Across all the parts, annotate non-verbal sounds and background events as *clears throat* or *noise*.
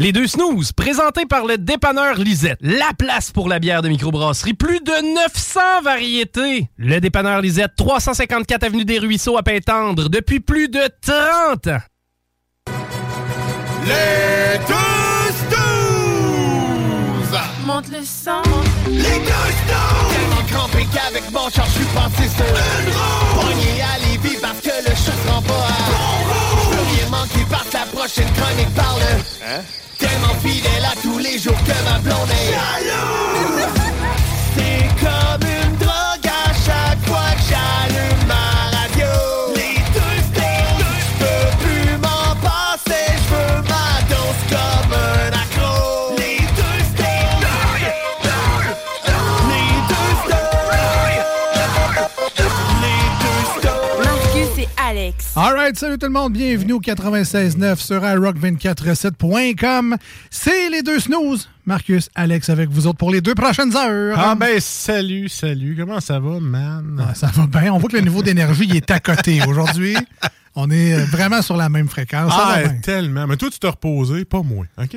Les deux snooze, présentés par le dépanneur Lisette. La place pour la bière de microbrasserie. Plus de 900 variétés. Le dépanneur Lisette, 354 Avenue des Ruisseaux à Pintendre, depuis plus de 30 ans. Les deux snooze! Monte le sang. Les deux snooze! Tellement crampé qu'avec mon char, je suis passé sur une roue. Pogné à Lévis parce que le chat se rend pas à bon Je veux rien manquer que la prochaine chronique parle. Hein? Tellement fidèle à tous les jours que ma blonde est jaloux. C'est comme une drogue à chaque fois que j'allume Alex. Alright, salut tout le monde, bienvenue au 96.9 sur iRock247.com. C'est les deux snooze. Marcus, Alex avec vous autres pour les deux prochaines heures. Ah ben salut, salut. Comment ça va, man? Ah, ça va bien. On voit que le niveau d'énergie est à côté *laughs* aujourd'hui. On est vraiment sur la même fréquence. Ça Ah, va bien. tellement. Mais toi, tu t'es reposé, pas moi, OK?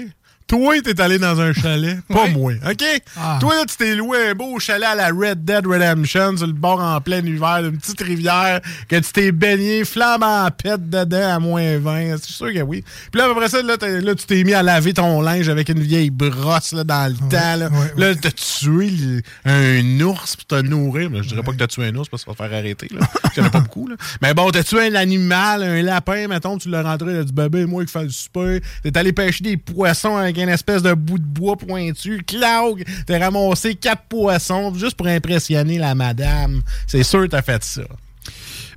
Toi, t'es allé dans un chalet, pas moi, OK? Ah. Toi, là, tu t'es loué un beau chalet à la Red Dead Redemption sur le bord en plein hiver d'une petite rivière que tu t'es baigné flamme en pète dedans à moins 20. C'est sûr que oui. Puis là, après ça, là, là, tu t'es mis à laver ton linge avec une vieille brosse là, dans le temps. Là, là t'as tué un ours pour te nourrir. Je dirais pas que t'as tué un ours parce que ça va te faire arrêter. Là. Il y en a pas beaucoup. Là. Mais bon, t'as tué un animal, un lapin, mettons, tu l'as rentré, a dit bébé, moi qui fais le super. T'es allé pêcher des poissons avec une espèce de bout de bois pointu. Claude, t'as ramassé quatre poissons juste pour impressionner la madame. C'est sûr que t'as fait ça.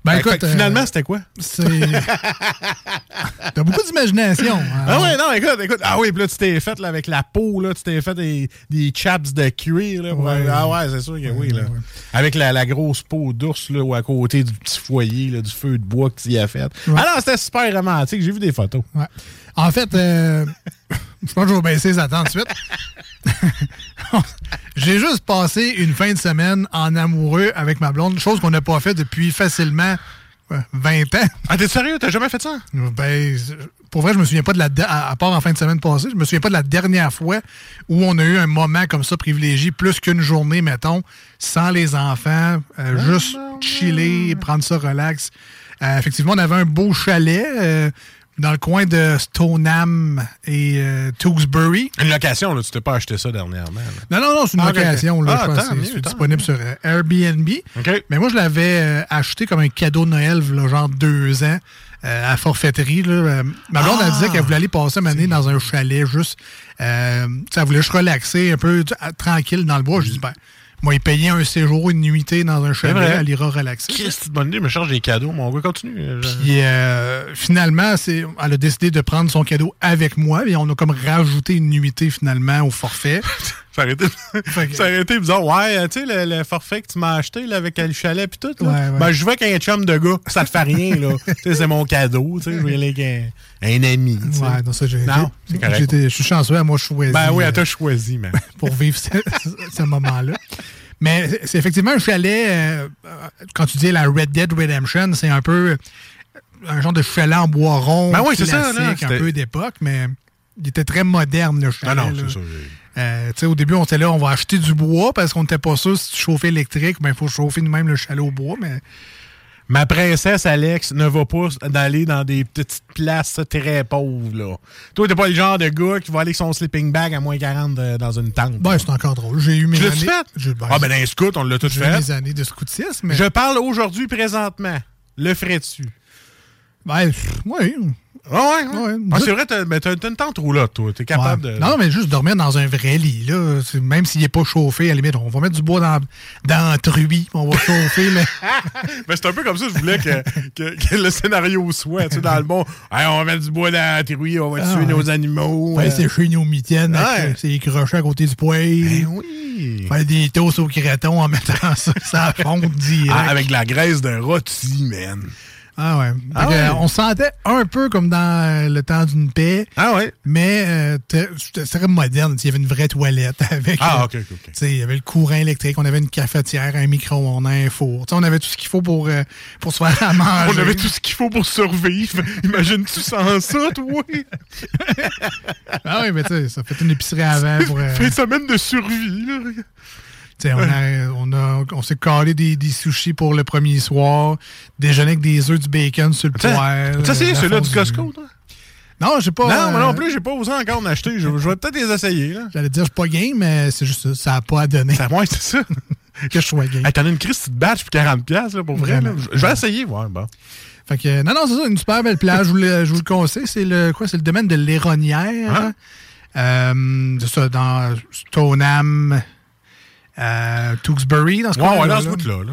Ben, Fait- écoute, fait finalement, euh, c'était quoi? C'est. *laughs* T'as beaucoup d'imagination. hein. Ah ouais, non, écoute, écoute. Ah oui, puis là, tu t'es fait là, avec la peau, là, tu t'es fait des, des chaps de cuir. Là, Ouais. ah ouais, c'est sûr que oui. Là. ouais. Avec la, la grosse peau d'ours là, ou à côté du petit foyer, là, du feu de bois que tu y as fait. Ah non, c'était super romantique. J'ai vu des photos. En fait, euh, *laughs* je pense que je vais baisser les attentes de suite. *laughs* J'ai juste passé une fin de semaine en amoureux avec ma blonde, chose qu'on n'a pas fait depuis facilement ouais, 20 ans. Ah, t'es sérieux? T'as jamais fait ça? Ben, pour vrai, je me souviens pas de la. À, à part en fin de semaine passée, je me souviens pas de la dernière fois où on a eu un moment comme ça privilégié, plus qu'une journée, mettons, sans les enfants, euh, juste chiller, prendre ça relax. Euh, effectivement, on avait un beau chalet euh, dans le coin de Stoneham et euh, Tewksbury. Une location, là, tu t'es pas acheté ça dernièrement. là. Non, non, non, c'est une Ah, location. Là, Ah, je pense c'est- disponible sur euh, Airbnb. OK. Mais moi, je l'avais euh, acheté comme un cadeau de Noël, là, genre deux ans, euh, à forfaiterie. Là. Ma blonde, elle Ah! disait qu'elle voulait aller passer une année dans un chalet, juste. Elle voulait juste relaxer, un peu tranquille dans le bois. Je dis, ben, moi, il payait un séjour, une nuitée dans un chalet, vrai. elle ira relaxer. Qu'est-ce que bonne idée? me charge des cadeaux, mon gars. Continue. Je- Puis euh, finalement, c'est, elle a décidé de prendre son cadeau avec moi et on a comme rajouté une nuitée finalement au forfait. *laughs* Ça aurait été, ça aurait été bizarre. Ouais, euh, tu sais, le, le forfait que tu m'as acheté là, avec le chalet puis tout. Là, Ouais, ouais. Ben, je vais qu'un chum de gars. Ça te fait rien, là. *laughs* tu sais, c'est mon cadeau. Tu sais, je vais y aller avec un, un ami. Ouais, non, ça, j'ai, Non, c'est correct. j'étais- je suis chanceux, à moi, je choisis. Ben oui, elle t'a choisi, man. *laughs* pour vivre ce, ce moment-là. Mais c'est- effectivement un chalet, euh, euh, quand tu dis la Red Dead Redemption, c'est un peu un genre de chalet en bois rond, Ben oui, c'est ça, là, un peu d'époque, mais il était très moderne, le Ah chalet. non, là. c'est ça. Euh, au début, on était là, on va acheter du bois parce qu'on n'était pas sûr si tu chauffais électrique, ben il faut chauffer nous-mêmes le chalet au bois, mais Ma princesse Alex ne va pas d'aller dans des petites places très pauvres. Là. Toi, t'es pas le genre de gars qui va aller avec son sleeping bag à moins 40 de- dans une tente. Ben, c'est encore drôle. J'ai eu mes Tu années. l'as-tu fait? J'ai- ben, ah, ben dans les scouts, on l'a tout j'ai eu fait. mes années de scoutisme. Mais... Je parle aujourd'hui, présentement. Le ferais-tu? Ben, oui. Ah ouais, ouais. Ouais. Ah, c'est vrai, t'as, mais t'as, t'as une tente roulotte, toi. T'es capable Ouais. de. Non, mais juste dormir dans un vrai lit, là. C'est- Même s'il n'est pas chauffé, à la limite, on va mettre du bois dans, dans le truie, on va chauffer, mais. *laughs* Ben, c'est un peu comme ça, je voulais que, que, que le scénario soit, tu sais, dans le bon. Hey, on va mettre du bois dans la théorie, on va Ah, tuer ouais. nos animaux. Faire euh. sécher nos mitaines, avec, euh, ses crochets à côté du poêle. Ben oui. Faire des toasts au créton en mettant ça, ça fonde direct. Ah, avec de la graisse de rôti, man. Ah ouais. Ah Fait ouais. euh, on se sentait un peu comme dans euh, le temps d'une paix, Ah ouais? mais euh, c'était très moderne. Il y avait une vraie toilette *laughs* avec. Ah, euh, ok, ok, Il y avait le courant électrique, on avait une cafetière, un micro-ondes, un four. Tu sais, on avait tout ce qu'il faut pour, euh, pour se faire à *laughs* manger. On avait tout ce qu'il faut pour survivre. *laughs* Imagine-tu sans ça, toi? Ah oui, mais tu sais, ça fait une épicerie avant pour. Fin de semaine de survie, là. Tu sais, on, a, on, a, on s'est collé des, des sushis pour le premier soir, déjeuner avec des œufs du bacon sur le poêle. Tu sais, euh, c'est la là du. Costco, toi? Non, j'ai pas. Non, moi euh, non plus, j'ai pas osé encore en acheter. Je, je vais peut-être les essayer, là. J'allais dire, je suis pas game, mais c'est juste ça. Ça n'a pas à donner Ça, ouais, c'est ça. *laughs* que je sois game. Hey, T'en as une crise petite batch pour 40$, piastres, là, pour vrai. Là. Je, vais essayer, voir. Bon. Fait que, non, non, c'est ça, une super belle plage. je, vous le, je vous le conseille. C'est le, quoi, c'est le domaine de l'Héronnière. Hein? Euh, c'est ça, dans Stoneham, euh, Tewksbury, dans ce Ouais, coin ouais, dans ce bout-là, là.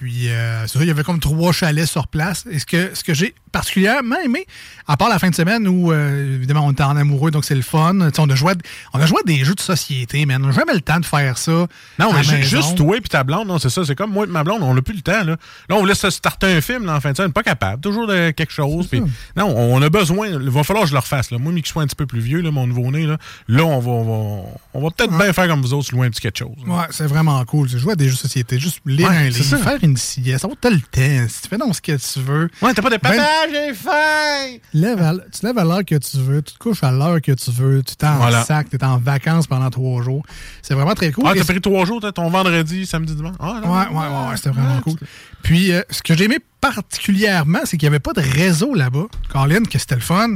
Puis, euh, c'est ça, il y avait comme trois chalets sur place. Et ce que, ce que j'ai particulièrement aimé, à part la fin de semaine où, euh, évidemment, on était en amoureux, donc c'est le fun. On a, joué, à- on a joué à des jeux de société, man. On n'a jamais le temps de faire ça. Non, mais juste toi et ta blonde, non, c'est ça. C'est comme moi et ma blonde, on n'a plus le temps. Là, là on voulait se starter un film là, en fin de semaine, pas capable. Toujours de quelque chose. non, on a besoin. Il va falloir que je le refasse. Là. Moi, mais qu'il soit un petit peu plus vieux, là, mon nouveau-né, là, là, on va, on va, on va peut-être bien faire comme vous autres, louer un petit quelque chose. là. Ouais, c'est vraiment cool. Tu joues à des jeux de société, juste lire Ouais, un livre, faire une sieste, avoir t'as le temps. Si tu fais donc ce que tu veux. Ouais, t'as pas de papa, j'ai faim! Lève à l- tu lèves à l'heure que tu veux, tu te couches à l'heure que tu veux, tu t'es en Voilà. sac, tu es en vacances pendant trois jours. C'est vraiment très cool. Ah, t'as pris trois jours, t'as ton vendredi, samedi, dimanche? Ah, non, Ouais, ouais, ouais, ouais, c'était vraiment cool. Puis, euh, ce que j'ai aimé particulièrement, c'est qu'il n'y avait pas de réseau là-bas. Colin, que c'était le fun.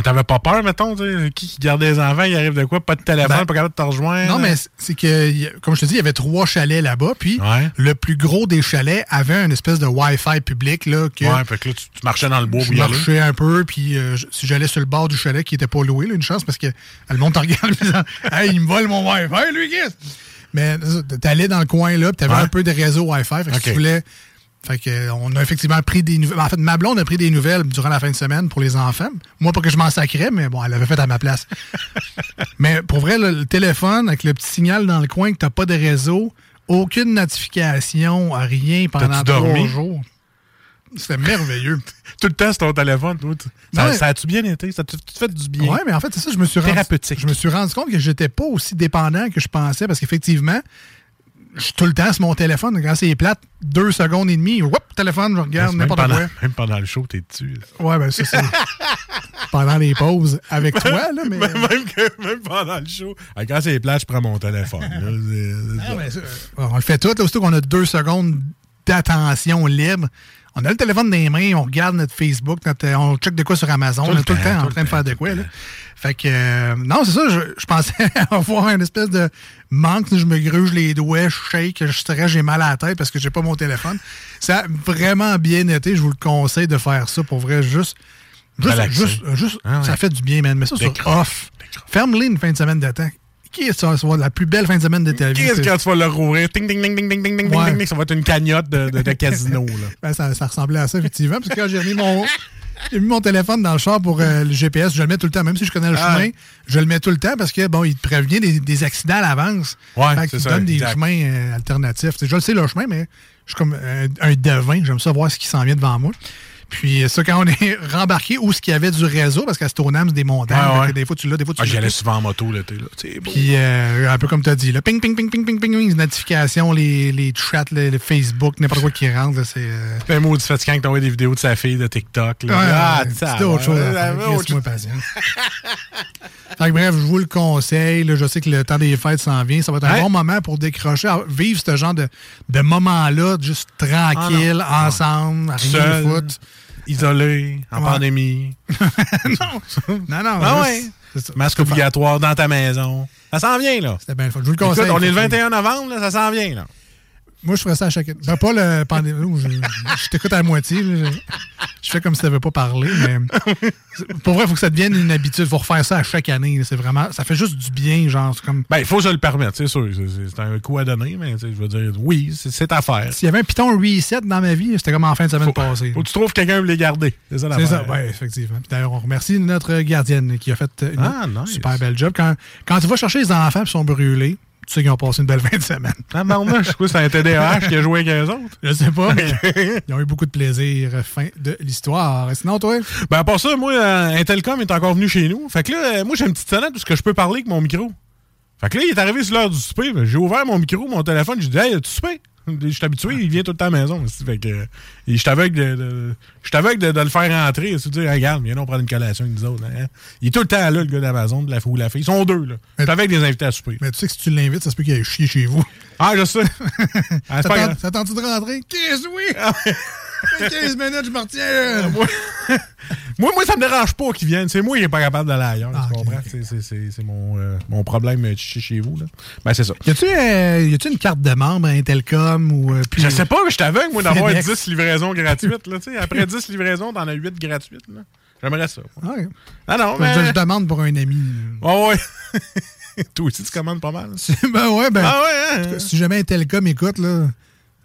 Mais t'avais pas peur, mettons, qui qui gardait les enfants, il arrive de quoi? Pas de téléphone, Ben, pas capable de te rejoindre. Non, mais c'est- que, comme je te dis, il y avait trois chalets là-bas. Puis, Ouais. le plus gros des chalets avait une espèce de Wi-Fi public. Là, que Ouais, fait que là, tu, tu marchais dans le bois je aller. marchais un peu, puis euh, si j'allais sur le bord du chalet qui était pas loué, là, une chance, parce que le monde te regarde en disant Hey, il me vole mon Wi-Fi, lui, qu'est-ce? Mais t'allais dans le coin là, puis t'avais Ouais. un peu de réseau Wi-Fi. Fait que tu voulais. Fait que, on a effectivement pris des nouvelles. En fait, ma blonde a pris des nouvelles durant la fin de semaine pour les enfants. Moi, pas que je m'en sacrais, mais bon, elle l'avait fait à ma place. *laughs* mais pour vrai, le, le téléphone, avec le petit signal dans le coin que t'as pas de réseau, aucune notification, rien pendant trois dormi? jours. C'était merveilleux. *laughs* Tout le temps sur ton téléphone, toi. Ça, ça a-tu bien été? Ça t'a fait du bien? Ouais, mais en fait, c'est ça, je me suis rendu, Thérapeutique. je me suis rendu compte que j'étais pas aussi dépendant que je pensais parce qu'effectivement, je suis tout le temps sur mon téléphone. Quand c'est plate, deux secondes et demie, whoop, téléphone, je regarde même, n'importe pendant, quoi. *laughs* même pendant le show, t'es dessus. là. Ouais, ben ça, c'est *laughs* pendant les pauses avec toi, là, mais. Même, même que- même pendant le show. Ah, Quand c'est plat, je prends mon téléphone. là. *laughs* Ah, ben, ça, on le fait tout, là, aussitôt qu'on a deux secondes d'attention libre. On a le téléphone dans les mains, on regarde notre Facebook, notre- on check de quoi sur Amazon, Tout on est tout le temps, en train de faire de quoi. Là. Fait que, euh, non, c'est ça, je, je pensais *laughs* avoir une espèce de manque, je me gruge les doigts, je shake, je stresse, j'ai mal à la tête parce que j'ai pas mon téléphone. Ça a vraiment bien été, je vous le conseille de faire ça pour vrai, juste. Juste, juste, juste Ah ouais. ça fait du bien, man. Mais ça sur off. Ferme-les une fin de semaine de temps. Qui est ça? Ça va être la plus belle fin de semaine de ta vie? Qu'est-ce que tu vas le rouvrir? Ting, ting, ting, ting, ting, ting, ting, Ouais. ting, ting, ça va être une cagnotte de, de- de casino. Là. *laughs* Ben, ça, ça ressemblait à ça, effectivement. Parce que quand j'ai mis mon. J'ai mis mon téléphone dans le char pour euh, le GPS, je le mets tout le temps, même si je connais le Ah. chemin, je le mets tout le temps parce que bon, il te prévient des, des accidents à l'avance. Ouais, Fait te ça, donne des chemins euh, alternatifs. Je le sais le chemin, mais je suis comme euh, un devin, j'aime ça voir ce qui s'en vient devant moi. Puis ça, quand on est *laughs* rembarqué où ce qu'il y avait du réseau, parce qu'à Stoneham, c'est des montagnes. Ouais. Des fois, tu l'as, des fois, tu Ah, l'as J'y allais souvent en moto l'été. Puis, euh, un peu comme tu as dit, là, ping, ping, ping, ping, ping, ping, ping, les notifications, les, les chats, le, Facebook, n'importe quoi qui rentre, c'est. euh, un maudit fatigant que t'envoies des vidéos de sa fille de TikTok. Là. Ah, ça autre chose. Laisse-moi. *laughs* Fait que bref, je vous le conseille. là, je sais que le temps des fêtes s'en vient. Ça va être un bon moment pour décrocher, vivre ce genre de, de moment-là, juste tranquille, Ah, ensemble, à rien Seul, foutre. Isolé, en Ouais. pandémie. *laughs* Non, non. Ah juste- ouais. ça. Masque obligatoire dans ta maison. Ça s'en vient, là. C'était bien le fun. Je vous le Écoute, conseille. on est le effectivement. 21 novembre, là, ça s'en vient, là. Moi, je ferais ça à chaque année. Ben, pas le pandémie. Je, je t'écoute à moitié. Je, je fais comme si tu n'avais pas parlé, mais pour vrai, il faut que ça devienne une habitude. Il faut refaire ça à chaque année. C'est vraiment. Ça fait juste du bien, genre. Comme. Ben, il faut se le permettre, c'est sûr. C'est- un coup à donner, mais je veux dire, oui, c'est- à faire. S'il y avait un piton reset dans ma vie, c'était comme en fin de semaine passée. Faut que tu trouves quelqu'un pour les garder. C'est ça C'est ça, effectivement. D'ailleurs, on remercie notre gardienne qui a fait une Ah, nice. super belle job. Quand, quand tu vas chercher les enfants qui sont brûlés, tu sais qu'ils ont passé une belle fin de semaine. Ah, ben, moi, je crois que c'est un TDAH qui a joué avec eux autres. Je sais pas, mais *laughs* ils ont eu beaucoup de plaisir. Fin de l'histoire. Et Sinon, toi? Ben, à part ça, moi, euh, Intelcom est encore venu chez nous. Fait que là, euh, moi, j'ai une petite sonnette où ce que je peux parler avec mon micro. Fait que là, il est arrivé sur l'heure du souper. ben, J'ai ouvert mon micro, mon téléphone. J'ai dit, hey, tu souper? *laughs* Je suis habitué, il vient tout le temps à la maison. Fait que, je suis aveugle de, de, je suis aveugle de, de le faire rentrer. Se dire, regarde, viens, on prendre une collation avec nous autres. hein. Il est tout le temps là, le gars d'Amazon, de la fille ou la fille. Ils sont deux, là. Je suis avec des invités à souper. Mais tu sais que si tu l'invites, ça se peut qu'il aille chier chez vous. Ah, je sais. *laughs* Ah. Ça tente-tu de rentrer? Qu'est-ce oui? Ah, 15 minutes, je me retiens. Moi, moi, ça me dérange pas qu'ils viennent. C'est moi qui n'est pas capable d'aller ailleurs. Ah, tu comprends? C'est- mon, euh, mon problème euh, chez chez vous. Là. Ben, c'est ça. Y a-tu euh, une carte de membre à Intelcom ou. euh, puis- Je sais pas, mais je suis aveugle, moi, d'avoir FedEx. 10 livraisons gratuites. Là. Après 10 livraisons, t'en as 8 gratuites. là. J'aimerais ça. Ah, ouais. Ah non, Je- mais... Je, demande pour un ami. Ouais, ouais. *laughs* Toi aussi, tu commandes pas mal. ben ouais, ben. Ah ouais, hein? Si jamais Intelcom écoute, là,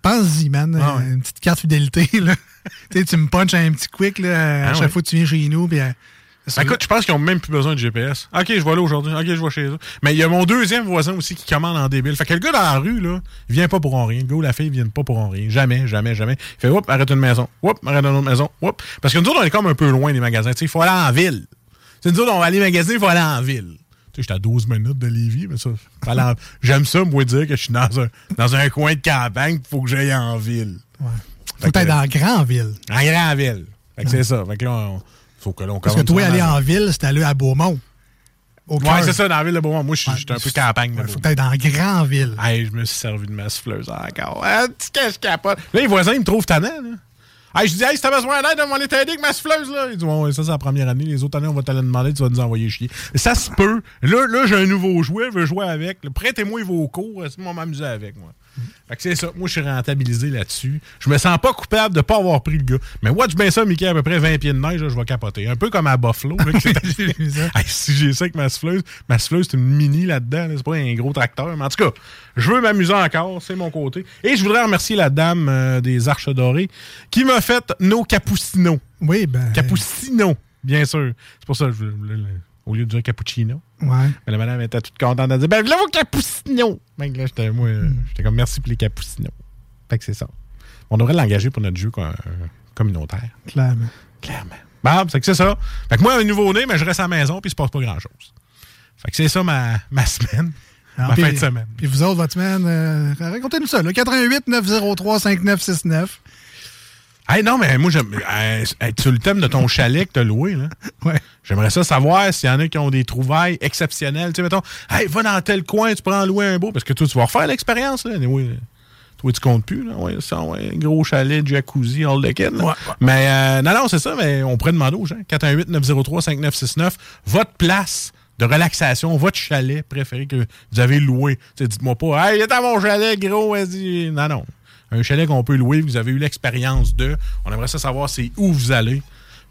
pense-y, man. Ah ouais. Une petite carte fidélité, là. *laughs* tu me punches un petit quick, là, à Ah chaque ouais. fois que tu viens chez nous, puis. Ben, écoute, je pense qu'ils ont même plus besoin de GPS. OK, je vais là aujourd'hui. OK, je vais chez eux. Mais il y a mon deuxième voisin aussi qui commande en débile. Fait que le gars dans la rue, là, il vient pas pour en rien. Le gars ou la fille, ils viennent pas pour en rien. Jamais, jamais, jamais. Il fait, oups, arrête une maison. Oups, arrête une autre maison. Oups. Parce que nous autres, on est comme un peu loin des magasins. Tu sais, il faut aller en ville. C'est nous autres, on va aller magasiner, il faut aller en ville. Tu sais, j'étais à 12 minutes de Lévis, mais ça, aller *laughs* j'aime ça, moi, dire que je suis dans un, dans un coin de campagne, il faut que j'aille en ville. Faut être dans la grande ville. En grande ville. Fait que c'est ça. Fait que là, on, faut que là, on Parce que toi, aller en ville, c'est aller à Beaumont. Cœur. c'est ça, dans la ville de Beaumont. Moi, je suis Ouais, un peu campagne Ouais, faut être dans la grande ville. Hey, je me suis servi de ma souffleuse encore. Ah, tu que je capote. Là, les voisins, ils me trouvent tannant, là. Hey, je dis, hey, si t'as besoin d'aide, on va aller t'aider avec ma souffleuse, là. Ils disent, ouais, ça, c'est la première année. Les autres années, on va te le demander, tu vas nous envoyer chier. Ça se peut. Là, là j'ai un nouveau jouet, je veux jouer avec. Prêtez-moi vos cours, moi m'amuser avec, moi. Fait que c'est ça. Moi, je suis rentabilisé là-dessus. Je me sens pas coupable de pas avoir pris le gars. Mais watch bien ça, Mickey, à peu près 20 pieds de neige, là, je vais capoter. Un peu comme à Buffalo. là. *laughs* Hey, si j'ai ça avec ma souffleuse, ma souffleuse, c'est une mini là-dedans. là, c'est pas un gros tracteur. Mais en tout cas, je veux m'amuser encore. C'est mon côté. Et je voudrais remercier la dame euh, des Arches Dorées qui m'a fait nos cappuccinos. Oui, ben. Cappuccino, bien sûr. C'est pour ça que je voulais, au lieu de dire cappuccino. Ouais. Mais la madame était toute contente de dire Ben là, vos cappuccino? Mec, là, j'étais, moi, mm. j'étais comme merci pour les cappuccinos. Fait que c'est ça. On devrait l'engager pour notre jeu euh, communautaire. Clairement. Clairement. Bah, c'est que c'est ça. Fait que moi, un nouveau-né, mais je reste à la maison puis il se passe pas grand-chose. Fait que c'est ça ma, ma semaine. Ah, ma fin de semaine. Puis vous autres, votre semaine, euh, racontez-nous ça. 88-903-5969. Hey, non, mais moi, j'aime. être sur le thème de ton chalet que t'as loué, là. *laughs* Ouais. J'aimerais ça savoir s'il y en a qui ont des trouvailles exceptionnelles. Tu sais, mettons, hey, va dans tel coin, tu prends en louer un beau. Parce que toi, tu vas refaire l'expérience, là. Oui, toi, tu comptes plus, là. Ouais, ça, ouais, gros chalet, jacuzzi, all the kit. Ouais, ouais. Mais, euh, non, non, c'est ça, mais on pourrait demander aux gens. 418-903-5969, votre place de relaxation, votre chalet préféré que vous avez loué. Tu sais, dites-moi pas, hey, il est à mon chalet, gros, vas-y. Non, non. Un chalet qu'on peut louer, vous avez eu l'expérience de. On aimerait ça savoir c'est où vous allez.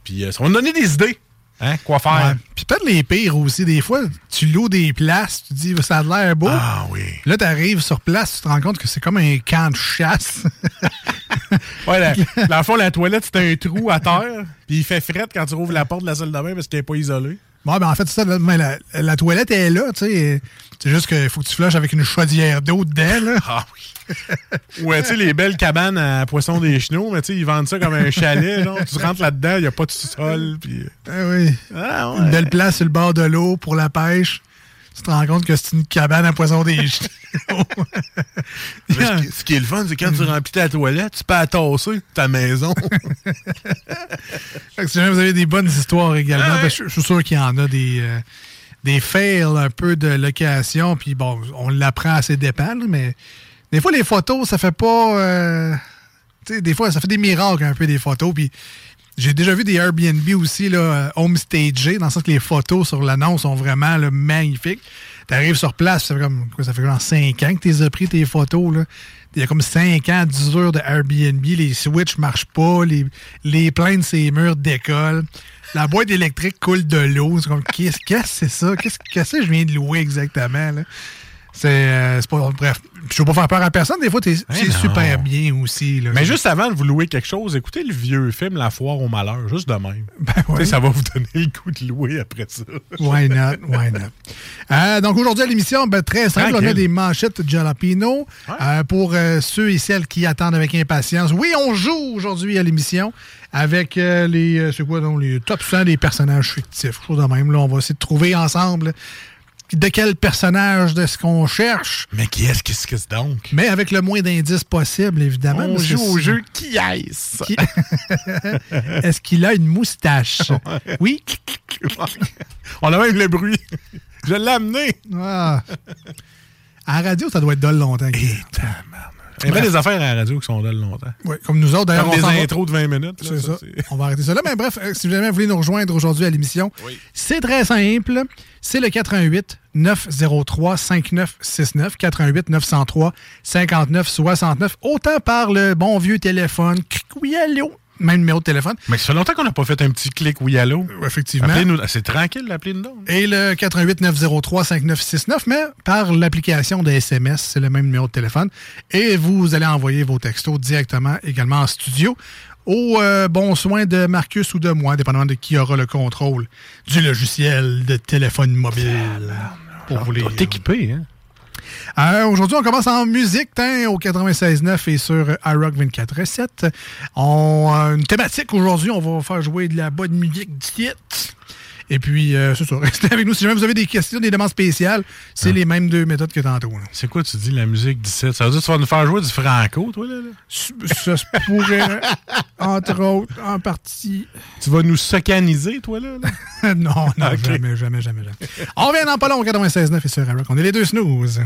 Puis euh, ça va nous donner des idées. Hein, quoi faire. Ouais. Puis peut-être les pires aussi. Des fois, tu loues des places, tu dis, ça a l'air beau. Ah oui. Là, tu arrives sur place, tu te rends compte que c'est comme un camp de chasse. *laughs* Ouais, la- dans le fond, la toilette, c'est un trou à terre. Puis il fait frette quand tu rouvres la porte de la salle de bain parce qu'elle n'est pas isolée. Bon, ben en fait, ça, mais la, la toilette est là, tu sais. C'est juste qu'il faut que tu flushes avec une chaudière d'eau dedans, là. Ah oui. ouais, tu sais, les belles cabanes à poissons des chenaux, mais tu sais, ils vendent ça comme un chalet. Tu rentres là-dedans, il n'y a pas de sol, puis... Ah oui. Ah, ouais. Une belle place sur le bord de l'eau pour la pêche. Tu te rends compte que c'est une cabane à poissons des *laughs* ce, qui, ce qui est le fun, c'est quand tu remplis ta toilette, tu peux attasser ta maison. *laughs* Fait que si jamais vous avez des bonnes histoires également, Ah ouais. ben, je, je suis sûr qu'il y en a des, euh, des fails un peu de location. Puis bon, on l'apprend assez dépend, là, mais des fois, les photos, ça fait pas. euh, tu sais, des fois, ça fait des miracles un peu des photos. Puis j'ai déjà vu des Airbnb aussi, là, euh, homestagés, dans le sens que les photos sur l'annonce sont vraiment là, magnifiques. Tu arrives sur place, ça fait comme quoi, ça fait genre 5 ans que tu as pris tes photos. Là. Il y a comme 5 ans d'usure de Airbnb, les switches marchent pas, les, les plaintes de ces murs décollent. La boîte électrique coule de l'eau. C'est comme, qu'est-ce que c'est ça? Qu'est-ce que je viens de louer exactement? Là? C'est euh, pas. Bref, je veux pas faire peur à personne. Des fois, t'es- c'est super bien aussi. Là. Mais juste avant de vous louer quelque chose, écoutez le vieux film La foire au malheur, juste de même. *laughs* Ben ouais. Ça va vous donner le goût de louer après ça. *laughs* Why not? Why not? Euh, donc aujourd'hui à l'émission, ben, très simple, on a des manchettes de jalapeno euh, pour euh, ceux et celles qui attendent avec impatience. Oui, on joue aujourd'hui à l'émission avec euh, les, c'est quoi, donc, les top 100 des personnages fictifs. Chose de même, là, on va essayer de trouver ensemble de quel personnage de ce qu'on cherche, Mais qui est-ce qu'est-ce que c'est donc? mais avec le moins d'indices possible, évidemment. On joue au jeu Qui est-ce? Qui- *laughs* Est-ce qu'il a une moustache? Oui. On a même le bruit. Je l'ai amené. Ah. À la radio, ça doit être dole longtemps. Il y a des affaires à la radio qui sont là longtemps. Ouais, comme nous autres, d'ailleurs, Comme on des s'en va- intros de 20 minutes. là, C'est ça. c'est- On va arrêter ça là. Mais bref, euh, si jamais vous voulez nous rejoindre aujourd'hui à l'émission, c'est très simple. C'est le 88 903 5969 88 903 59 69. Autant par le bon vieux téléphone. Cric, Oui, allô? Même numéro de téléphone. Mais ça fait longtemps qu'on n'a pas fait un petit clic oui allô. Effectivement. Appelez-nous. C'est tranquille d'appeler nous donc. Et le 88 903 5969, mais par l'application de SMS, c'est le même numéro de téléphone. Et vous allez envoyer vos textos directement également en studio au euh, bon soin de Marcus ou de moi, dépendamment de qui aura le contrôle du logiciel de téléphone mobile. Pour vous les... Équipé, hein? Euh, Aujourd'hui, on commence en musique hein, au 96.9 et sur iRock 24.7. On a une thématique aujourd'hui. On va faire jouer de la bonne musique dite. Et puis, euh, c'est ça. *laughs* Restez avec nous. Si jamais vous avez des questions, des demandes spéciales, c'est les mêmes deux méthodes que tantôt. C'est quoi, tu dis, la musique 17? Ça veut dire que tu vas nous faire jouer du franco, toi, là? là? Ça se pourrait, *laughs* entre autres, en partie. Tu vas nous socaniser, toi, là? là? *laughs* non, non, jamais, jamais, jamais, jamais. On revient dans pas long au 96.9 et sur iRock. On est les deux snooze.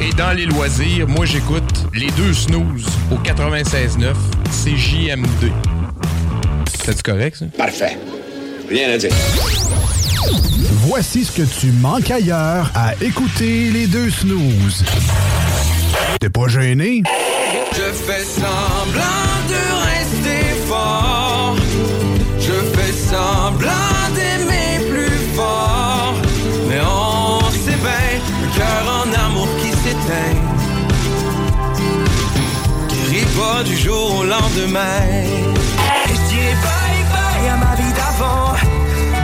Et dans les loisirs, moi j'écoute les deux snooze au 96.9 CJMD. C'est correct ça? Parfait. Rien à dire. Voici ce que tu manques ailleurs à écouter les deux snooze. T'es pas gêné? Je fais semblant qui s'éteint. Guérit pas du jour au lendemain. Et je dis bye bye à ma vie d'avant.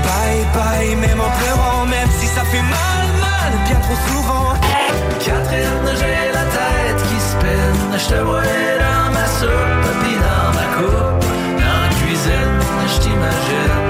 Bye bye, même en pleurant, même si ça fait mal, mal, bien trop souvent. Catherine, j'ai la tête qui spinne. Je te vois dans ma soupe, puis dans ma coupe. Dans la cuisine, je t'imagine.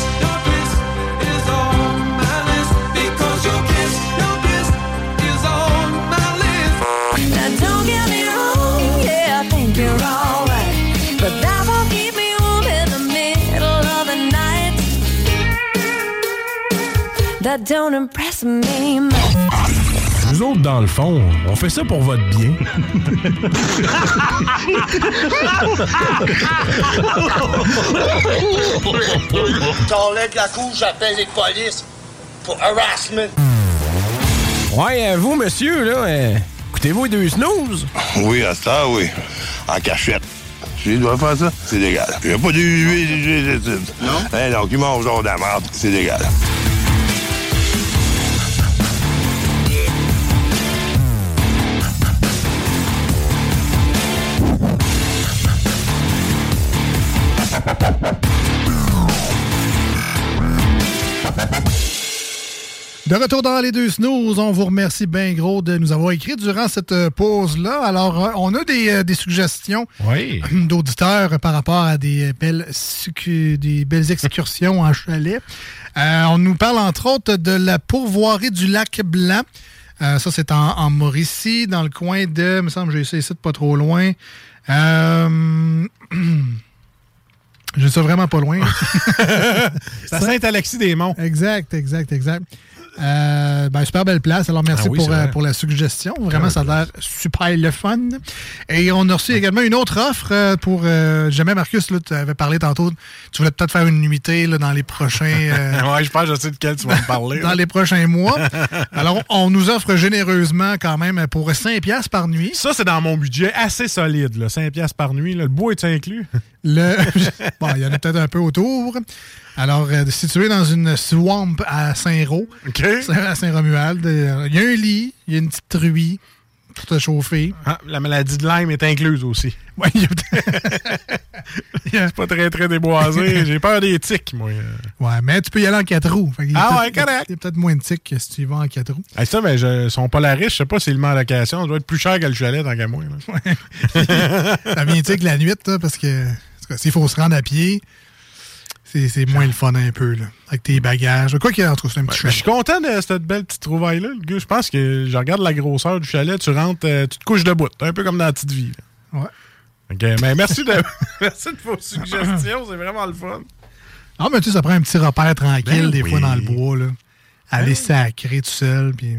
That don't impress me much. Nous autres, dans le fond, on fait ça pour votre bien. T'enlèves la couche, j'appelle les polices pour harassment. Ouais, euh, vous, monsieur, là, euh, écoutez-vous les deux snooze? Oui, à ça, oui. En cachette. Si je dois faire ça, c'est légal. Il n'y a pas d'huile. Non? Hein, donc, il mange genre de la merde, c'est légal. De retour dans les deux snooze, on vous remercie bien gros de nous avoir écrit durant cette euh, pause-là. Alors, euh, on a des, euh, des suggestions d'auditeurs par rapport à des belles, suc- des belles excursions en chalet. Euh, on nous parle entre autres de la pourvoirie du lac Blanc. Euh, ça, c'est en, en Mauricie, dans le coin de, il me semble, j'ai essayé ça de pas trop loin. Euh, *clears throat* Je suis vraiment pas loin. *laughs* *laughs* Saint-Alexis-des-Monts. Exact, exact, exact. Euh, ben, super belle place. Alors, merci Ah oui, pour, euh, pour la suggestion. Vraiment, ça a l'air super le fun. Et on a reçu également une autre offre euh, pour. euh, jamais, Marcus, tu avais parlé tantôt. Tu voulais peut-être faire une nuitée là, dans les prochains. *laughs* ouais, je pense que je sais de quel tu vas me parler. *laughs* dans les prochains mois. *laughs* Alors, on nous offre généreusement quand même pour 5 piastres par nuit. Ça, c'est dans mon budget assez solide, là. 5 piastres par nuit. là. Le bois est inclus? Le... bon, il y en a peut-être un peu autour. Alors, euh, situé dans une swamp à Saint-Ro, à Saint-Romuald, euh, il y a un lit, il y a une petite truie pour te chauffer. Ah, la maladie de Lyme est incluse aussi. Oui, *laughs* il y a- C'est pas très, très déboisé. *laughs* J'ai peur des tiques, moi. Ouais, mais tu peux y aller en quatre roues. Ah ouais, correct. Il y a peut-être moins de tiques que si tu y vas en quatre roues. Hey, ça, ben, je, sont pas la riche. Je sais pas s'ils le met en location. Ça doit être plus cher que le chalet, tant qu'à moi. là. *laughs* Ça vient tique la nuit, parce que s'il faut se rendre à pied, c'est moins le fun un peu, là, avec tes bagages. Quoi qu'il y entre un petit Je chalet. suis content de cette belle petite trouvaille-là, le gars. Je pense que je regarde la grosseur du chalet, tu rentres, euh, tu te couches debout. Un peu comme dans la petite vie. là. Ouais. Ok, mais merci de, *laughs* merci de vos suggestions, c'est vraiment le fun. Ah, mais tu sais, ça prend un petit repère tranquille, Ben des fois, dans le bois, là. Aller sacrer tout seul, puis...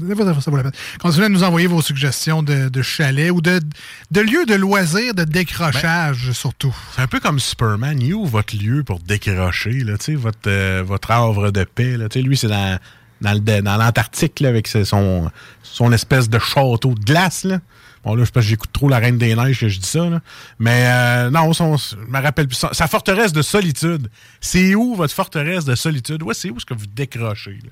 Des fois, ça vaut la peine. Continuez à nous envoyer vos suggestions de, de chalets ou de, de lieux de loisirs, de décrochage, surtout. C'est un peu comme Superman. Il où votre lieu pour décrocher, là, votre, euh, votre havre de paix, là? Lui, c'est dans, dans, l'Antarctique, avec son, son espèce de château de glace, là. Bon, là, je pense que j'écoute trop La Reine des Neiges que je dis ça, là. Mais euh, non, je me rappelle plus. Sa, sa forteresse de solitude. C'est où votre forteresse de solitude? Ouais, c'est où est-ce que vous décrochez, là?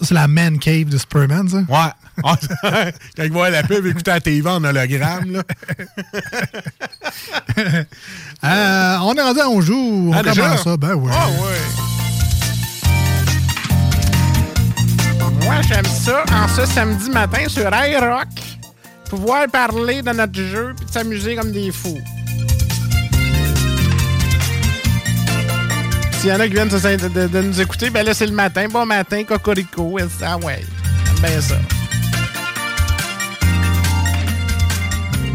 Ça, c'est la man cave de Superman, ça? Ouais. *laughs* Quand il voit la pub, écoutez la TV en hologramme, là. *laughs* Euh, on est rendu à On joue. On Ah, déjà? ça. Ben oui. Ah, ouais. Moi, j'aime ça en ce samedi matin sur iRock. Pouvoir parler de notre jeu puis de s'amuser comme des fous. S'il y en a qui viennent de, de- de nous écouter, ben là, c'est le matin. Bon matin, cocorico. Ah ouais, j'aime bien ça.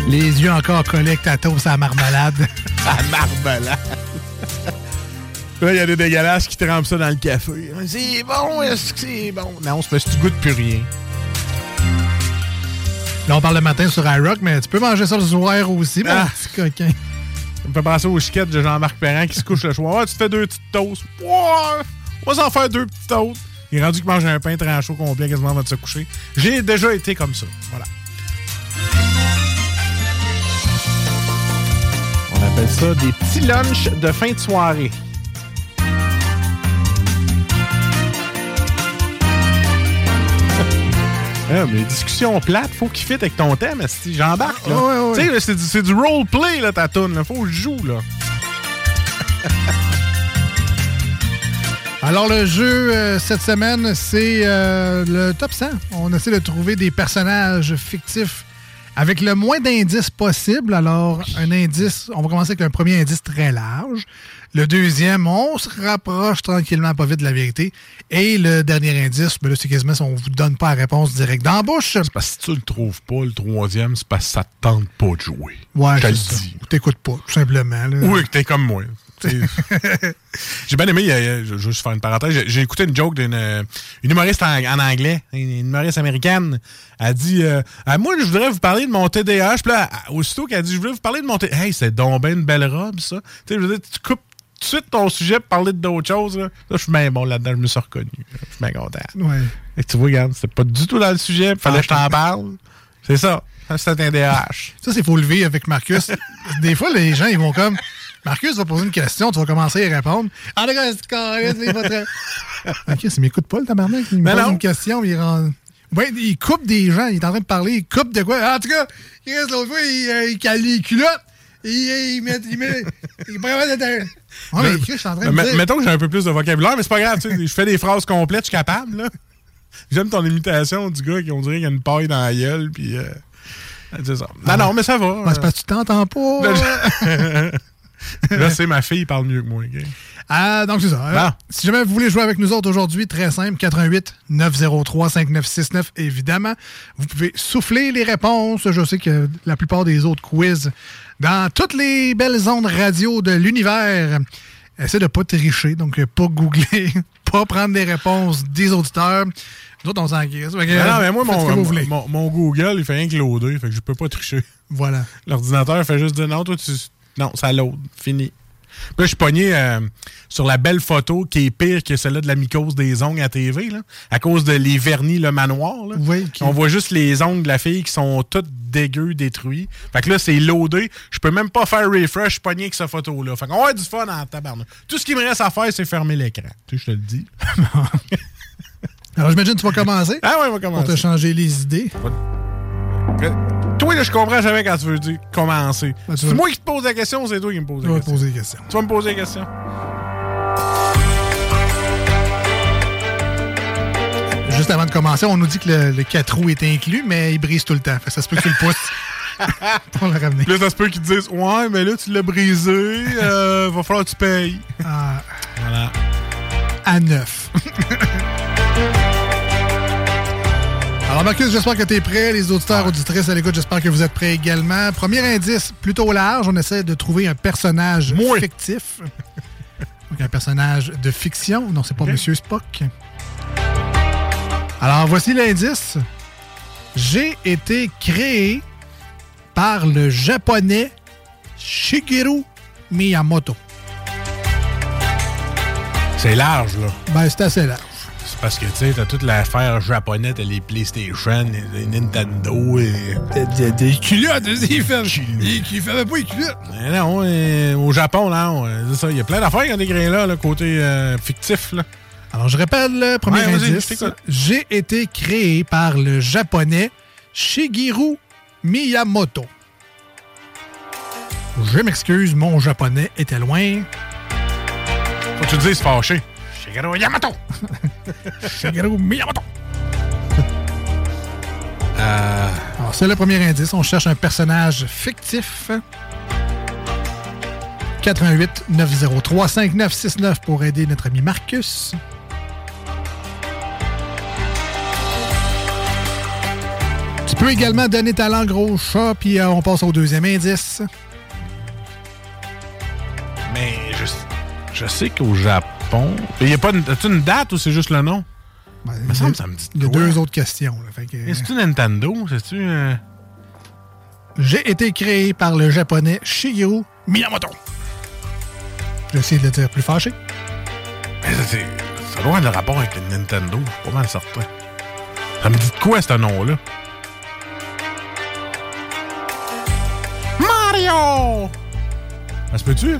Les yeux encore collés ta toast à la marmelade. *laughs* À marmelade. *laughs* Là, il y a des dégueulasses qui trempent ça dans le café. C'est bon, est-ce que c'est bon? Non, c'est parce que tu goûtes plus rien. Là, on parle le matin sur iRock, mais tu peux manger ça le soir aussi, mon Ah. petit coquin. Ça me fait penser au sketch de Jean-Marc Perrin qui se couche le soir. Ah, tu te fais deux petites toasts. Ouais, on va s'en faire deux petites toasts. Il est rendu qu'il mange un pain très chaud complet quasiment avant de se coucher. J'ai déjà été comme ça. Voilà. On appelle ça des petits lunchs de fin de soirée. Ah, mais discussion plate, faut qu'il fitte avec ton thème, si j'embarque. là. Ouais, ouais, c'est du, du roleplay, là, ta toune. Là. Faut que je joue, là. *laughs* Alors, le jeu euh, cette semaine, c'est euh, le top 100. On essaie de trouver des personnages fictifs avec le moins d'indices possible. Alors, un indice, on va commencer avec un premier indice très large. Le deuxième, on se rapproche tranquillement, pas vite de la vérité. Et le dernier indice, ben là, c'est quasiment si on vous donne pas la réponse directe dans la bouche. C'est parce que si tu le trouves pas, le troisième, c'est parce que ça te tente pas de jouer. Ouais, je le dis. Ou T'écoutes pas, tout simplement. là. Oui, que t'es comme moi. *laughs* J'ai bien aimé, il y a- il y a- je vais juste faire une parenthèse, j'ai- écouté une joke d'une euh, une humoriste en, en anglais, une humoriste américaine. Elle dit euh, Ah, Moi, je voudrais vous parler de mon TDAH. Puis là, aussitôt qu'elle dit Je voudrais vous parler de mon TDAH. Hey, c'est donc ben une belle robe, ça. Tu sais, je veux dire, tu coupes de suite ton sujet pour parler d'autres choses. Là, Là, je suis bien bon là-dedans, je me suis reconnu. Je suis bien content. Ouais. Et tu vois, regarde, c'est pas du tout dans le sujet, fallait que je t'en parle. C'est ça. C'est un TDAH. Ça, c'est faut lever avec Marcus. Des fois, les gens, ils vont comme. Marcus va poser une question, tu vas commencer à y répondre. Tout cas, c'est très. *laughs* Ok, c'est m'écoute pas le tabarnak. Il me pose non. une question, il rend. Ouais, il coupe des gens, il est en train de parler, il coupe de quoi? En tout cas, il reste l'autre fois, il, euh, il cale les culottes. Il, il met. Il met. Il est pas capable d'être un- Ouais, mais je suis en train de dire. Mettons que j'ai un peu plus de vocabulaire, mais c'est pas grave, tu sais, je fais des phrases complètes, je suis capable, là. J'aime ton imitation du gars qui on dirait qu'il y a une paille dans la gueule, puis euh, c'est ça. Non, non, mais ça va. Ouais, c'est parce que tu t'entends pas. Là, je- *laughs* Là, c'est ma fille parle mieux que moi, ok? Ah, donc c'est ça. Euh, Si jamais vous voulez jouer avec nous autres aujourd'hui, très simple, 88 903 5969, évidemment. Vous pouvez souffler les réponses. Je sais que la plupart des autres quiz dans toutes les belles ondes radio de l'univers, essayez de pas tricher, donc euh, pas googler, *laughs* pas prendre des réponses des auditeurs. Nous autres, on s'en non, mais moi, mon, Google, il fait rien que fait que je peux pas tricher. Voilà. L'ordinateur fait juste dire non, toi, tu. Non, ça load. Fini. Puis là, je suis pogné euh, sur la belle photo qui est pire que celle-là de la mycose des ongles à TV, là, à cause de les vernis le manoir. Là. Oui, On voit juste les ongles de la fille qui sont toutes dégueux, détruits. Fait que là, c'est loadé. Je peux même pas faire refresh, je suis pogné avec cette photo-là. Fait qu'on va du fun en tabarnak. Tout ce qui me reste à faire, c'est fermer l'écran. Tu sais, je te le dis. *laughs* Alors, j'imagine que tu vas commencer. Ah ouais, on va Pour commencer. te changer les idées. Toi, là, je comprends jamais quand tu veux dire commencer. Ben, c'est moi qui te pose la question ou c'est toi qui me pose la question? poser des questions. Tu vas me poser la question. Juste avant de commencer, on nous dit que le, le 4 roues est inclus, mais il brise tout le temps. Fait que ça se peut que tu le pousses *laughs* pour le ramener. Là, ça se peut qu'ils te disent Ouais, mais là, tu l'as brisé, euh, va falloir que tu payes. Ah, Voilà. à 9. *laughs* Alors, Marcus, j'espère que tu es prêt. Les auditeurs, auditrices à l'écoute, j'espère que vous êtes prêts également. Premier indice, plutôt large. On essaie de trouver un personnage Moi. fictif. *laughs* Donc, un personnage de fiction. Non, c'est pas Monsieur Spock. Alors, voici l'indice. J'ai été créé par le japonais Shigeru Miyamoto. C'est large, là. Ben, c'est assez large. Parce que, tu sais, t'as toute l'affaire japonaise, t'as les PlayStation, les Nintendo et. Des, des culottes, il fait, il, il fait pas les culottes. Mais non, euh, au Japon, là, on- euh. Il y a plein d'affaires qui ont des grains là, le côté euh, fictif, là. Alors, je répète le premier Ouais, indice. J'ai été créé par le japonais Shigeru Miyamoto. Je m'excuse, mon japonais était loin. Faut que tu te dises fâché. Shigeru Yamato! *laughs* Shigeru Miyamoto. Euh, Alors, c'est le premier indice. On cherche un personnage fictif. 88 903 5969 pour aider notre ami Marcus. Tu peux également donner ta langue au chat, puis euh, on passe au deuxième indice. Mais je, je sais qu'au Japon. Il y a pas une, as-tu une date ou c'est juste le nom? Il me semble que ça me dit Il y a deux autres questions. que, euh, Est-ce que Nintendo? C'est-tu. euh, J'ai été créé par le japonais Shigeru Miyamoto. J'ai essayé de le dire plus fâché. Mais ça, c'est- ça doit avoir le rapport avec le Nintendo, je suis pas mal certain. Ça me dit de quoi, ce nom-là? Mario! Ça se peut-tu?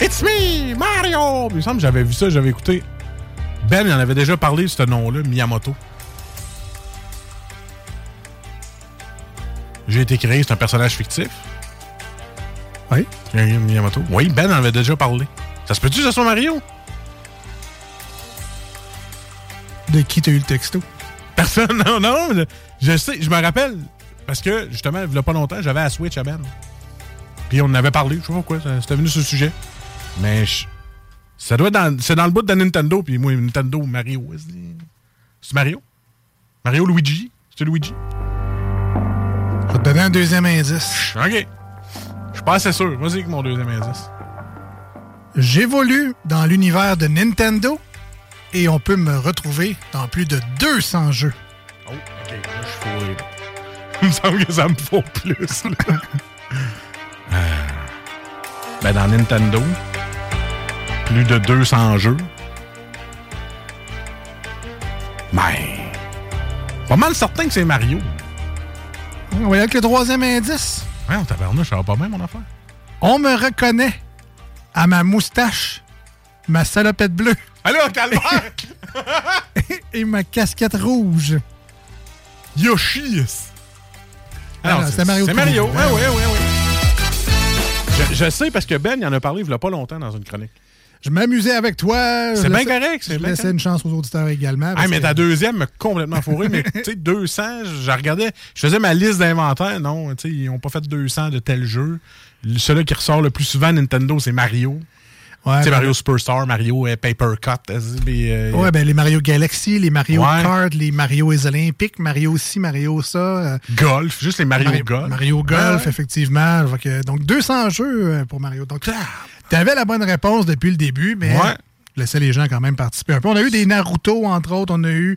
It's me, Mario! Il me semble que j'avais vu ça, j'avais écouté. Ben, il en avait déjà parlé de ce nom-là, Miyamoto. J'ai été créé, c'est un personnage fictif. Oui. Miyamoto. Oui, Ben en avait déjà parlé. Ça se peut-tu que ce soit Mario? De qui t'as eu le texto? Personne, *laughs* non, non. Je sais, je me rappelle. Parce que, justement, il y a pas longtemps, j'avais à Switch à Ben. Puis on en avait parlé, je sais pas pourquoi, c'était venu sur le sujet. Mais je- ça doit être dans, c'est dans le bout de Nintendo, puis moi, Nintendo, Mario. C'est Mario? Mario Luigi? C'est Luigi? Je vais te donner un deuxième indice. Ok. Je suis pas assez sûr. Vas-y avec mon deuxième indice. J'évolue dans l'univers de Nintendo et on peut me retrouver dans plus de 200 jeux. Oh, ok, là, je suis. *laughs* Il me semble que ça me faut plus. là. *laughs* Euh, ben, dans Nintendo, plus de 200 jeux. Mais. Pas mal certain que c'est Mario. On va y aller avec le troisième indice. Ouais, on tabarnouche, ça va pas bien, mon affaire. On me reconnaît à ma moustache, ma salopette bleue Allô, calvaire! *laughs* et ma casquette rouge. Yoshi! Ah non, c'est Mario C'est. Mario, ouais, oui. ouais, ouais, ouais. Je, sais parce que Ben, il en a parlé il y a pas longtemps dans une chronique. Je m'amusais avec toi. C'est bien correct, Je bien laissais correct. une chance aux auditeurs également. Ah, mais que- ta deuxième m'a complètement fourré. mais *laughs* tu sais, 200, je regardais, je faisais ma liste d'inventaire. Non, tu sais, ils n'ont pas fait 200 de tel jeu. Celui qui ressort le plus souvent à Nintendo, c'est Mario. Ouais, ben- Mario Superstar, Mario euh, Paper Cut. euh, les, euh, Ouais, ben les Mario Galaxy, les Mario Ouais. Kart, les Mario les Olympiques, Mario ci, Mario ça. euh, Golf, juste les Mario, Mario Golf. Mario Golf, Ouais. effectivement. Donc 200 jeux pour Mario. Donc tu avais la bonne réponse depuis le début, mais Ouais. laissez les gens quand même participer un peu. On a eu des Naruto, entre autres. On a eu...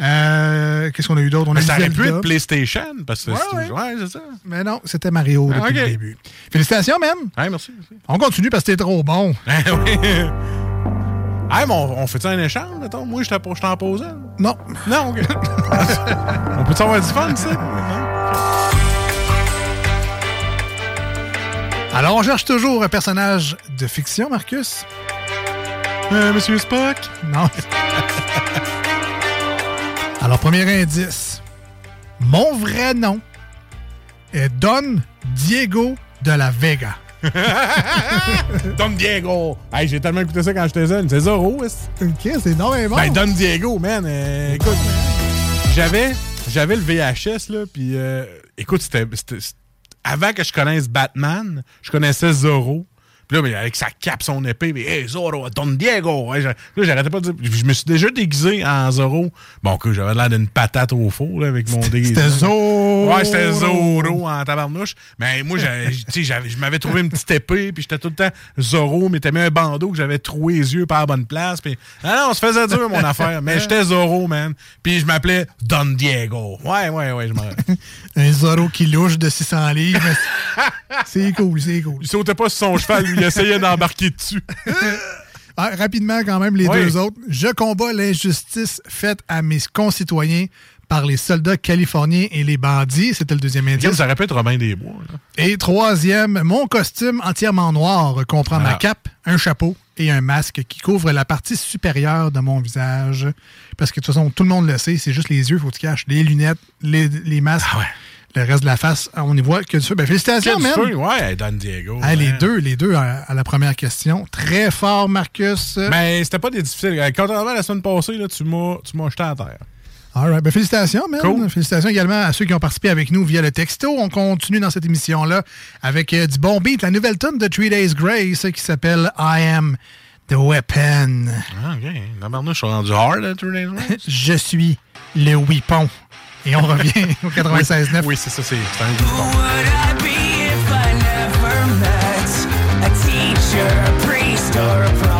euh, Qu'est-ce qu'on a eu d'autre? On a Mais eu ça aurait pu être PlayStation, parce que Ouais, c'est ouais. ouais, c'est ça. Mais non, c'était Mario Ah, depuis le début. Félicitations, même. Merci. merci. On continue parce que t'es trop bon. *laughs* Oui. Hey, mais on, on fait-tu un échange, mettons? Moi, je t'en je t'en pose un. Non. Non, OK. *laughs* on peut-tu avoir du fun, ça? Non? *laughs* Alors, on cherche toujours un personnage de fiction, Marcus? Euh, Monsieur Spock? Non. *laughs* Alors, premier indice. Mon vrai nom est Don Diego de la Vega. *laughs* Don Diego! Hey, j'ai tellement écouté ça quand j'étais jeune. C'est Zorro, est OK, c'est bon. Ben, Don Diego, man. euh, écoute, j'avais, j'avais le VHS, là, puis euh, écoute, c'était- Avant que je connaisse Batman, je connaissais Zorro. Puis là, mais avec sa cape, son épée, mais hey, Zorro, Don Diego! Là, j'arrêtais pas de dire. Je me suis déjà déguisé en Zorro. Bon, que j'avais l'air d'une patate au four, là, avec mon déguisement. C'était Zorro. Ouais, c'était Zorro en tabarnouche. Mais moi, *laughs* je m'avais trouvé une petite épée, puis j'étais tout le temps Zorro, mais t'as mis un bandeau que j'avais troué les yeux par la bonne place. Puis, ah non, on se faisait dur, mon affaire. Mais *laughs* j'étais Zorro, man. Puis je m'appelais Don Diego. Ouais, ouais, ouais, je m'en. *laughs* Un Zorro qui louche de 600 livres. c'est cool, c'est cool. Il sautait pas sur son cheval, lui, il essayait d'embarquer dessus. Ah, rapidement, quand même, les Oui. deux autres. Je combats l'injustice faite à mes concitoyens par les soldats californiens et les bandits. C'était le deuxième indice. Ça être Robin des Bois. là. Et troisième, mon costume entièrement noir comprend ma Ah. cape, un chapeau et un masque qui couvre la partie supérieure de mon visage. Parce que de toute façon, tout le monde le sait, c'est juste les yeux, faut que tu caches. Les lunettes, les, les masques, le reste de la face, on y voit que du feu. Ben, félicitations, man! feu, Ouais, Don Diego. Ah, les deux, les deux à, à la première question. Très fort, Marcus. Mais c'était pas des difficiles. Contrairement à la semaine passée, là, tu m'as jeté à terre. All right. Ben, félicitations, man. Félicitations également à ceux qui ont participé avec nous via le texto. On continue dans cette émission-là avec euh, du bon beat, la nouvelle tune de Three Days Grace qui s'appelle I Am the Weapon. Ah, je suis rendu hard hein, *laughs* je suis le whipon. Et on revient *laughs* au 96.9. Oui, oui c'est ça, c'est un whipon. A teacher, a priest or a prophet?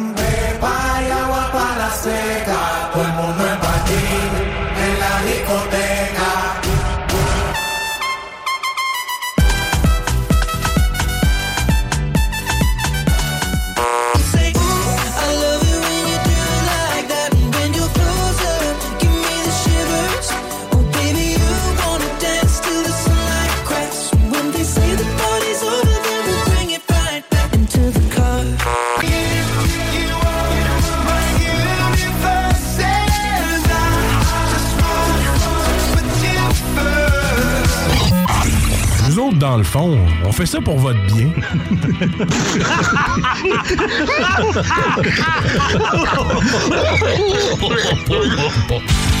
fait ça pour votre bien. *laughs*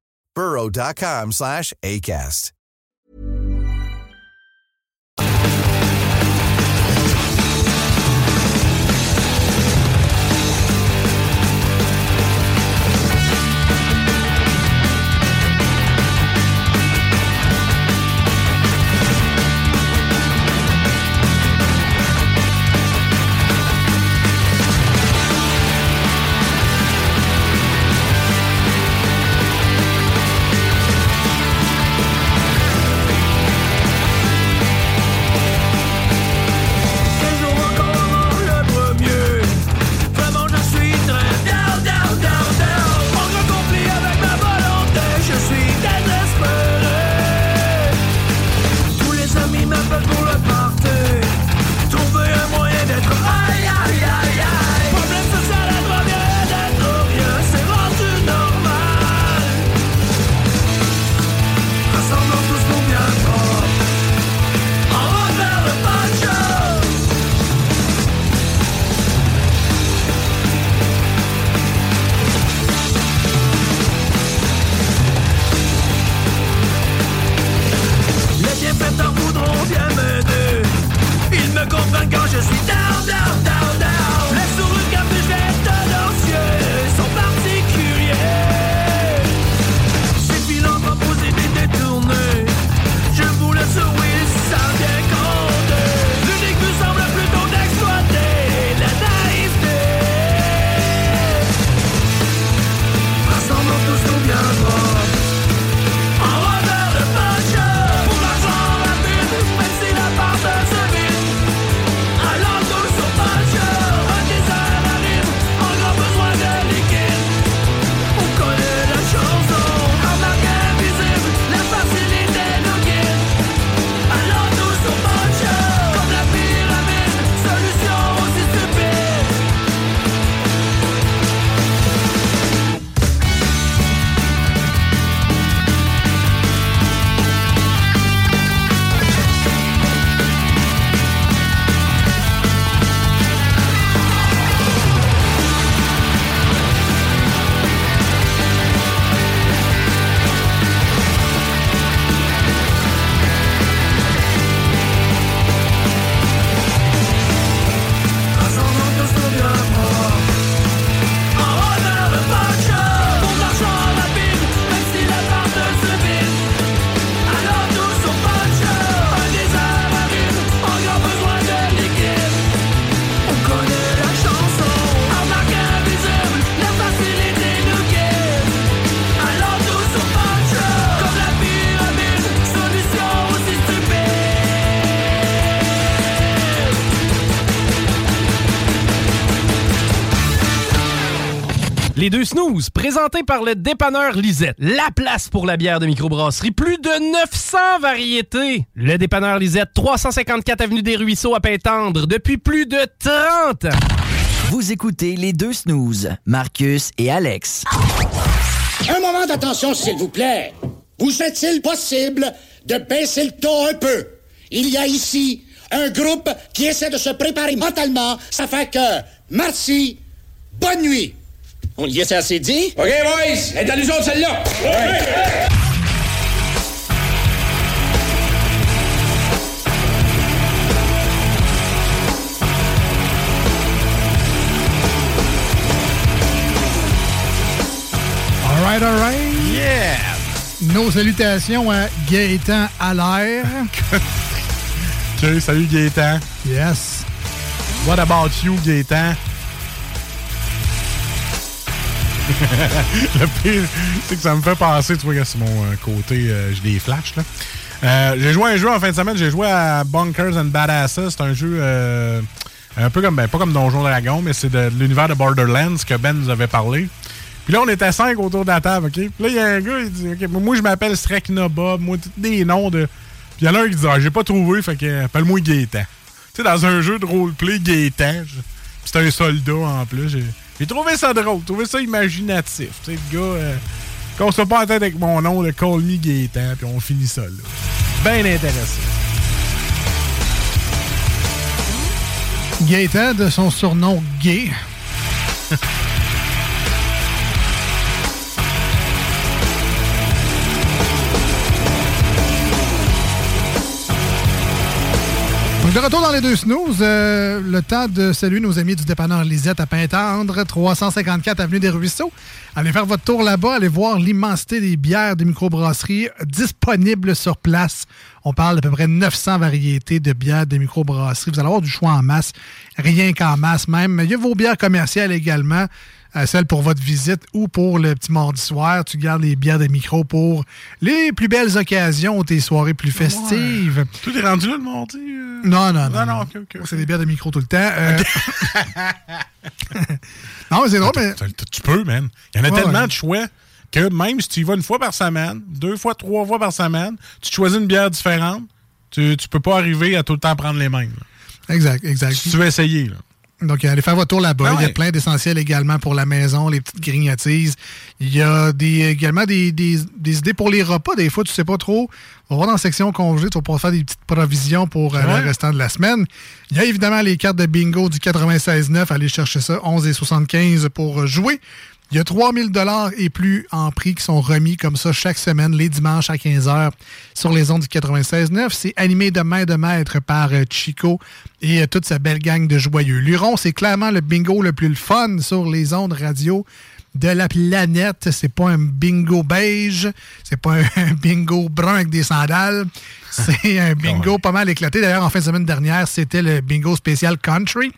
burrow.com slash ACAST. Par le dépanneur Lisette. La place pour la bière de microbrasserie. Plus de 900 variétés. Le dépanneur Lisette, 354 Avenue des Ruisseaux à Pintendre, depuis plus de 30 ans. Vous écoutez les deux snooze, Marcus et Alex. Un moment d'attention, s'il vous plaît. Vous est-il possible de baisser le ton un peu? Il y a ici un groupe qui essaie de se préparer mentalement. Ça fait que, merci, bonne nuit. On y est assez dit? OK, boys, est à nous autres, celle-là. All right, all right. Yeah! Nos salutations à Gaëtan Allaire. OK, *laughs* salut Gaétan. Yes. What about you, Gaétan? *laughs* le pire, c'est que ça me fait penser, tu vois, que c'est mon euh, côté, euh, j'ai des flashs, là. Euh, j'ai joué un jeu en fin de semaine, j'ai joué à Bunkers and Badasses. C'est un jeu un peu comme, ben, pas comme Donjon Dragon, mais c'est de, l'univers de Borderlands que Ben nous avait parlé. Puis là, on était cinq autour de la table, OK? Puis là, il y a un gars, il dit, OK, moi, je m'appelle Strekna moi, tous des noms de. Puis il y en a un qui dit, ah, j'ai pas trouvé, fait que, appelle-moi Gaétan. Tu sais, dans un jeu de roleplay, Gaétan, c'est un soldat en plus. J'ai, j'ai trouvé ça drôle, j'ai trouvé ça imaginatif. Tu sais, le gars, euh, qu'on soit pas en tête avec mon nom, le Call Me Gaétan, puis on finit ça, là. Bien intéressant. Gaëtan, de son surnom Gay. *laughs* De retour dans les deux snooze, euh, le temps de saluer nos amis du dépanneur Lisette à Pintendre, 354 Avenue des Ruisseaux. Allez faire votre tour là-bas, allez voir l'immensité des bières des microbrasseries disponibles sur place. On parle d'à peu près 900 variétés de bières des microbrasseries. Vous allez avoir du choix en masse, rien qu'en masse même. Il y a vos bières commerciales également, euh, celles pour votre visite ou pour le petit mardi soir. Tu gardes les bières des micros pour les plus belles occasions ou tes soirées plus festives. Tout est rendu là le mardi? euh? Non, non, non. Non. C'est des bières de micro tout le temps. Euh, *laughs* non, mais c'est drôle, mais. Tu peux, man. Il y en a Ouais, tellement ouais. de choix que même si tu y vas une fois par semaine, deux fois, trois fois par semaine, tu choisis une bière différente, tu, tu peux pas arriver à tout le temps prendre les mêmes. là. Exact, exact. Si tu veux essayer, là. Donc, allez faire votre tour là-bas. Ah Il y a ouais. plein d'essentiels également pour la maison, les petites grignotises. Il y a des, également des, des- des idées pour les repas. Des fois, tu sais pas trop. On va voir dans la section congé, tu vas pouvoir faire des petites provisions pour euh, Ouais. le restant de la semaine. Il y a évidemment les cartes de bingo du 96.9. Allez chercher ça, 11,75 pour jouer. Il y a 3000 dollars et plus en prix qui sont remis comme ça chaque semaine, les dimanches à 15h sur les ondes du 96.9. C'est animé de main de maître par euh, Chico et euh, toute sa belle gang de joyeux. Luron, c'est clairement le bingo le plus fun sur les ondes radio de la planète. C'est pas un bingo beige, c'est pas un *laughs* bingo brun avec des sandales. C'est un bingo pas mal éclaté. D'ailleurs, en fin de semaine dernière, c'était le bingo spécial country.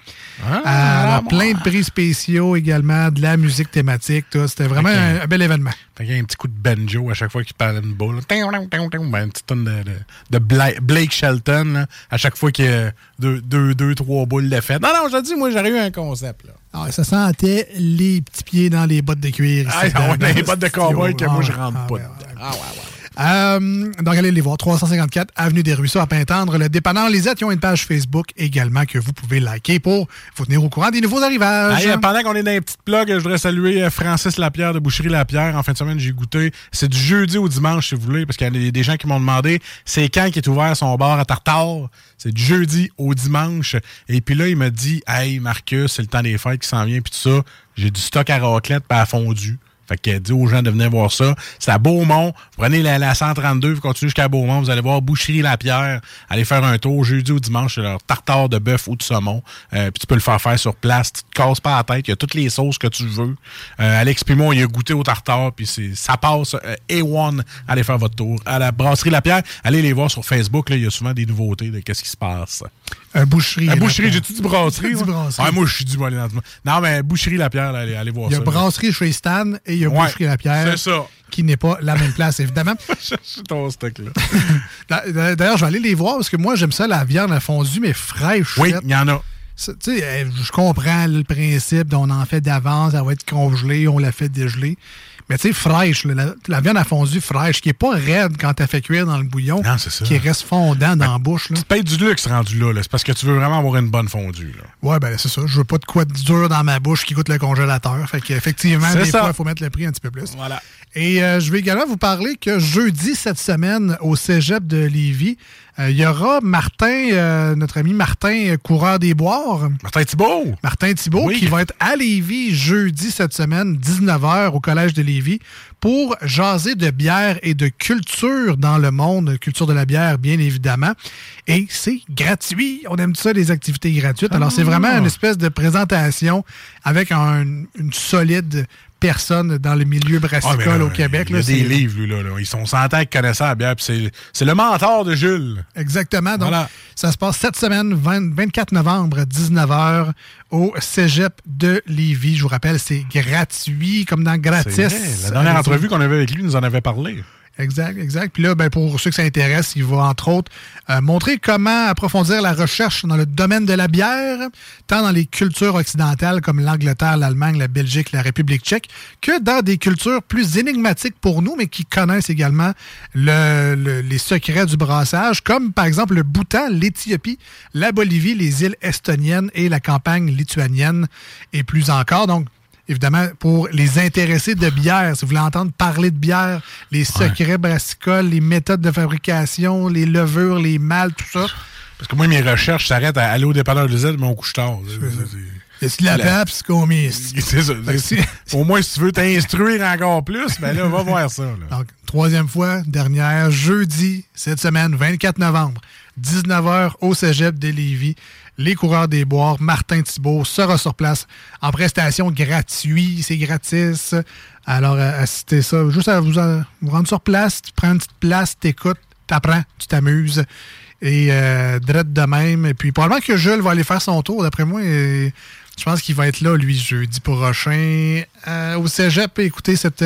Ah, Euh, alors, plein de prix spéciaux également, de la musique thématique. tout. C'était vraiment un, un bel événement. Qu'il y a un petit coup de banjo à chaque fois qu'il parle une boule. Ben, une petite tonne de, de, de Bla- Blake Shelton, là, à chaque fois qu'il y a deux, deux, deux, trois boules de fête. Non, non, je dis, moi, j'aurais eu un concept. Là. Alors, ça sentait les petits pieds dans les bottes de cuir. Ah, ici, *laughs* dans- les bottes de cowboy que moi, je Ah, rentre ah, pas dedans. Ah, ouais, ouais. Euh, donc, allez les voir. 354 Avenue des Ruisseaux à Pintendre. Le dépanneur Lisette, ils ont une page Facebook également que vous pouvez liker pour vous tenir au courant des nouveaux arrivages. Pendant qu'on est dans les petites plugs, je voudrais saluer euh, Francis Lapierre de Boucherie Lapierre. En fin de semaine, j'ai goûté. C'est du jeudi au dimanche, si vous voulez, parce qu'il y a des gens qui m'ont demandé c'est quand qui est ouvert son bar à tartare? C'est du jeudi au dimanche. Et puis là, il m'a dit Hey, Marcus, c'est le temps des fêtes qui s'en vient, puis tout ça. J'ai du stock à raclette pas à fondu. Fait que dit aux gens de venir voir ça. C'est à Beaumont. Prenez la, la 132, vous continuez jusqu'à Beaumont. Vous allez voir Boucherie Lapierre. Allez faire un tour jeudi ou dimanche. C'est leur tartare de bœuf ou de saumon. Euh, puis tu peux le faire faire sur place. Tu te casses pas la tête. Il y a toutes les sauces que tu veux. Euh, Alex Pimon, il a goûté au tartare. Puis ça passe. Euh, A1. Allez faire votre tour. À la brasserie Lapierre, allez les voir sur Facebook. Il y a souvent des nouveautés de qu'est-ce qui se passe. Un boucherie. La là, boucherie, j'ai-tu dit brasserie? Dit brasserie. Ouais, moi, je suis du mollet dans le- Non, mais Boucherie Lapierre, là, allez, allez voir Il y a ça. brasserie chez Stan et il y a Ouais, boucherie Lapierre. c'est ça. Qui n'est pas la même place, évidemment. *laughs* C'est ton stock, là. *laughs* D'a- D'ailleurs, je vais aller les voir parce que moi, j'aime ça, la viande à fondue, mais fraîche. Oui, il y en a. Ça, Tu sais, euh, je comprends le principe, on en fait d'avance, elle va être congelée, on la fait dégeler. Mais tu sais, fraîche, là, la, la viande à fondue fraîche, qui est pas raide quand tu fait cuire dans le bouillon, Non, ça. qui reste fondant dans la bouche. Là. Tu payes du luxe rendu là, là. C'est parce que tu veux vraiment avoir une bonne fondue, là. Ouais, ben c'est ça. Je veux pas de quoi de dur dans ma bouche qui coûte le congélateur. Fait qu'effectivement, des ça. fois, il faut mettre le prix un petit peu plus. Voilà. Et euh, je vais également vous parler que jeudi cette semaine, au cégep de Lévis, euh, il y aura Martin, euh, notre ami Martin, euh, coureur des boires. Martin Thibault. Martin Thibault, Oui. qui va être à Lévis jeudi cette semaine, 19h, au Collège de Lévis, pour jaser de bière et de culture dans le monde, culture de la bière, bien évidemment. Et c'est gratuit. On aime ça, les activités gratuites. Alors, c'est vraiment une espèce de présentation avec un- une solide personne dans le milieu brassicole Ah, au Québec. Il y a là, des livres, lui, là, là. Ils sont 100 ans qu'ils connaissent la bière. c'est- le mentor de Jules. Exactement. Donc, Voilà. ça se passe cette semaine, 20 24 novembre, 19h, au cégep de Lévis. Je vous rappelle, c'est gratuit, comme dans gratis. Vrai, La dernière entrevue qu'on avait avec lui, nous en avait parlé. Exact, exact. Puis là, ben, pour ceux que ça intéresse, il va entre autres euh, montrer comment approfondir la recherche dans le domaine de la bière, tant dans les cultures occidentales comme l'Angleterre, l'Allemagne, la Belgique, la République tchèque, que dans des cultures plus énigmatiques pour nous, mais qui connaissent également le- le- les secrets du brassage, comme par exemple le Bhoutan, l'Éthiopie, la Bolivie, les îles estoniennes et la campagne lituanienne, et plus encore. Donc, Évidemment, pour les intéressés de bière, si vous voulez entendre parler de bière, les secrets brassicoles, les méthodes de fabrication, les levures, les mâles, tout ça. Parce que moi, mes recherches s'arrêtent à aller au dépanneur de Z, mais on couche tard. Pape, c'est combien? *laughs* C'est ça. Au moins, si tu veux t'instruire encore plus, ben là, va *laughs* voir ça. là. Donc, troisième fois, dernière, jeudi, cette semaine, 24 novembre, 19h au cégep de Lévis. Les coureurs des boires, Martin Thibault sera sur place en prestation gratuite, c'est gratis. Alors, euh, assistez ça. Juste à vous, en- vous rendre sur place, tu prends une petite place, t'écoutes, t'apprends, tu t'amuses. Et euh, drette de même. Et puis, probablement que Jules va aller faire son tour, d'après moi. et je pense qu'il va être là, lui, jeudi prochain, euh, au cégep, et écouter cette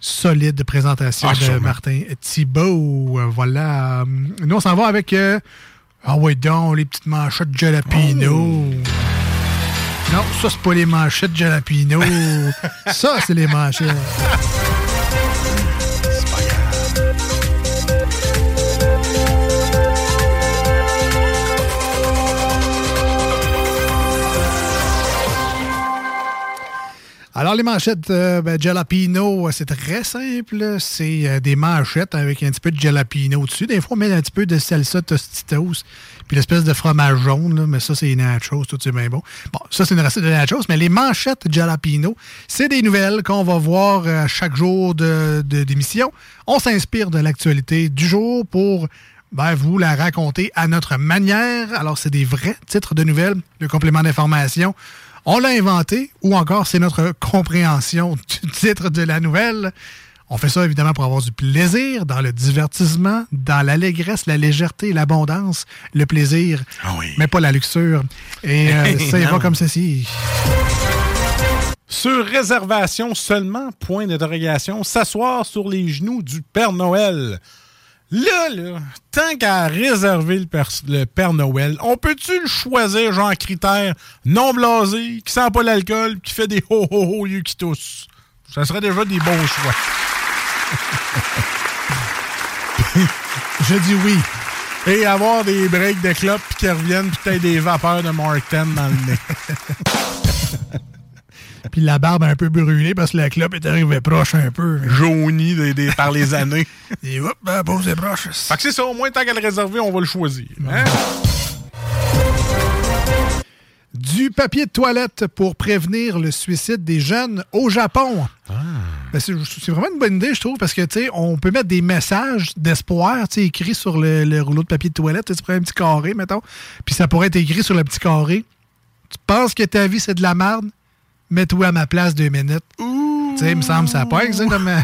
solide présentation Ah, de sûrement. Martin Thibault. Euh, voilà. Nous, on s'en va avec. euh, ah ouais, donc, les petites manchettes de jalapeno. Oh. Non, ça, c'est pas les manchettes de jalapeno. *laughs* ça, c'est les manchettes. Alors, les manchettes euh, ben, jalapeno, euh, c'est très simple. C'est euh, des manchettes avec un petit peu de jalapeno dessus. Des fois, on met un petit peu de salsa tostitos, puis l'espèce de fromage jaune, mais ça, c'est nachos, tout c'est bien bon. Bon, ça, c'est une recette de nachos, mais les manchettes jalapeno, c'est des nouvelles qu'on va voir euh, chaque jour de- de- d'émission. on s'inspire de l'actualité du jour pour ben, vous la raconter à notre manière. Alors, c'est des vrais titres de nouvelles, le complément d'information. On l'a inventé, ou encore c'est notre compréhension du titre de la nouvelle. On fait ça évidemment pour avoir du plaisir dans le divertissement, dans l'allégresse, la légèreté, l'abondance, le plaisir, mais pas la luxure. Et euh, *laughs* ça y va comme ceci. Sur réservation seulement, point d'interrogation, s'asseoir sur les genoux du Père Noël. Là, là, tant qu'à réserver le, Père Noël, on peut-tu le choisir, genre critère non blasé, qui sent pas l'alcool, qui fait des ho ho ho yeux qui toussent? Ça serait déjà des bons choix. *laughs* Je dis oui. Et avoir des breaks de clopes puis qui reviennent, puis peut-être des vapeurs de Mark 10 dans le nez. *laughs* Puis la barbe un peu brûlée parce que la clope est arrivée proche un peu. Jaunie des- des- par les années. *laughs* Et hop, pose des proches. Fait que c'est ça, au moins, tant qu'à le réserver, on va le choisir. hein? Du papier de toilette pour prévenir le suicide des jeunes au Japon. Ben, c'est vraiment une bonne idée, je trouve, parce que tu sais, on peut mettre des messages d'espoir tu sais, écrits sur le, le rouleau de papier de toilette. Tu prends un petit carré, mettons, puis ça pourrait être écrit sur le petit carré. Tu penses que ta vie, c'est de la merde? Mets-toi à ma place deux minutes. Tu sais, il me semble que ça ça, comme... euh,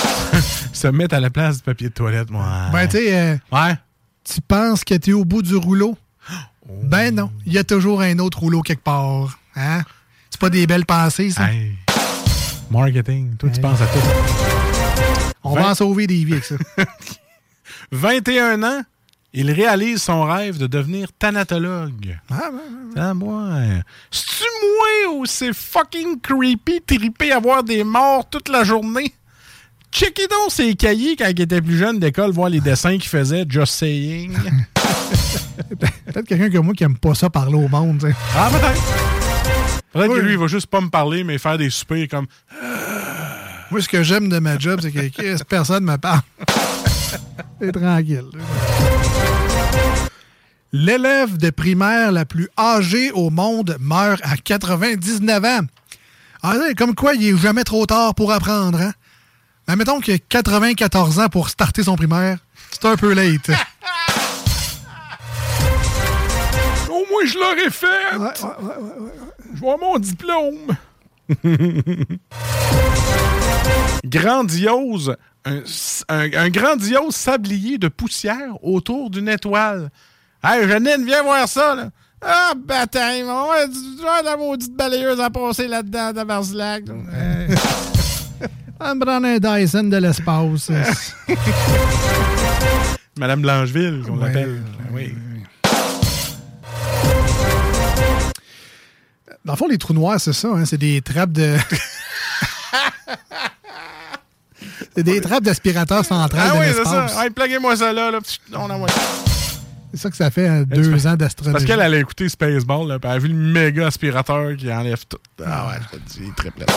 *laughs* Se mettre à la place du papier de toilette, moi. Ben, tu sais, euh, Ouais. tu penses que tu es au bout du rouleau? Ben non, il y a toujours un autre rouleau quelque part. Hein? C'est pas des belles pensées, ça? Hey. Marketing, toi, tu penses à tout. On va en sauver des vies avec ça. *laughs* 21 ans, il réalise son rêve de devenir thanatologue. Ah, Ah, moi? C'est-tu moi ou c'est fucking creepy triper à voir des morts toute la journée? Checkez donc ses cahiers quand il était plus jeune d'école, voir les dessins qu'il faisait, just saying. *laughs* Peut-être quelqu'un comme moi qui aime pas ça parler au monde. Ah, peut-être. Peut-être que lui, il va juste pas me parler, mais faire des soupers comme. Moi, ce que j'aime de ma job, c'est que personne me parle. *laughs* C'est tranquille. L'élève de primaire la plus âgée au monde meurt à 99 ans. Ah, là, comme quoi, il est jamais trop tard pour apprendre. Hein? Mais mettons qu'il a 94 ans pour starter son primaire. C'est un peu late. *laughs* Au moins, je l'aurais fait! Je vois mon diplôme! *laughs* grandiose, un, un- un grandiose sablier de poussière autour d'une étoile. Hey, Janine, viens voir ça, là. Ah, bataille, on va du genre la maudite balayeuse à passer là-dedans, de Marzilac. *laughs* On va me prendre un Dyson de l'espace. *laughs* Madame Blancheville, qu'on Ouais, l'appelle. Oui. Dans le fond, les trous noirs, c'est ça. hein, c'est des trappes de. *laughs* c'est des trappes d'aspirateur central Ah oui, c'est ça. Hey, plaguez-moi ça là. là. On envoie. C'est ça que ça fait hein, deux ans Parce d'astronomie. qu'elle elle a écouté Spaceball, là, puis elle a vu le méga aspirateur qui enlève tout. Ah ouais, je te dis, très plate.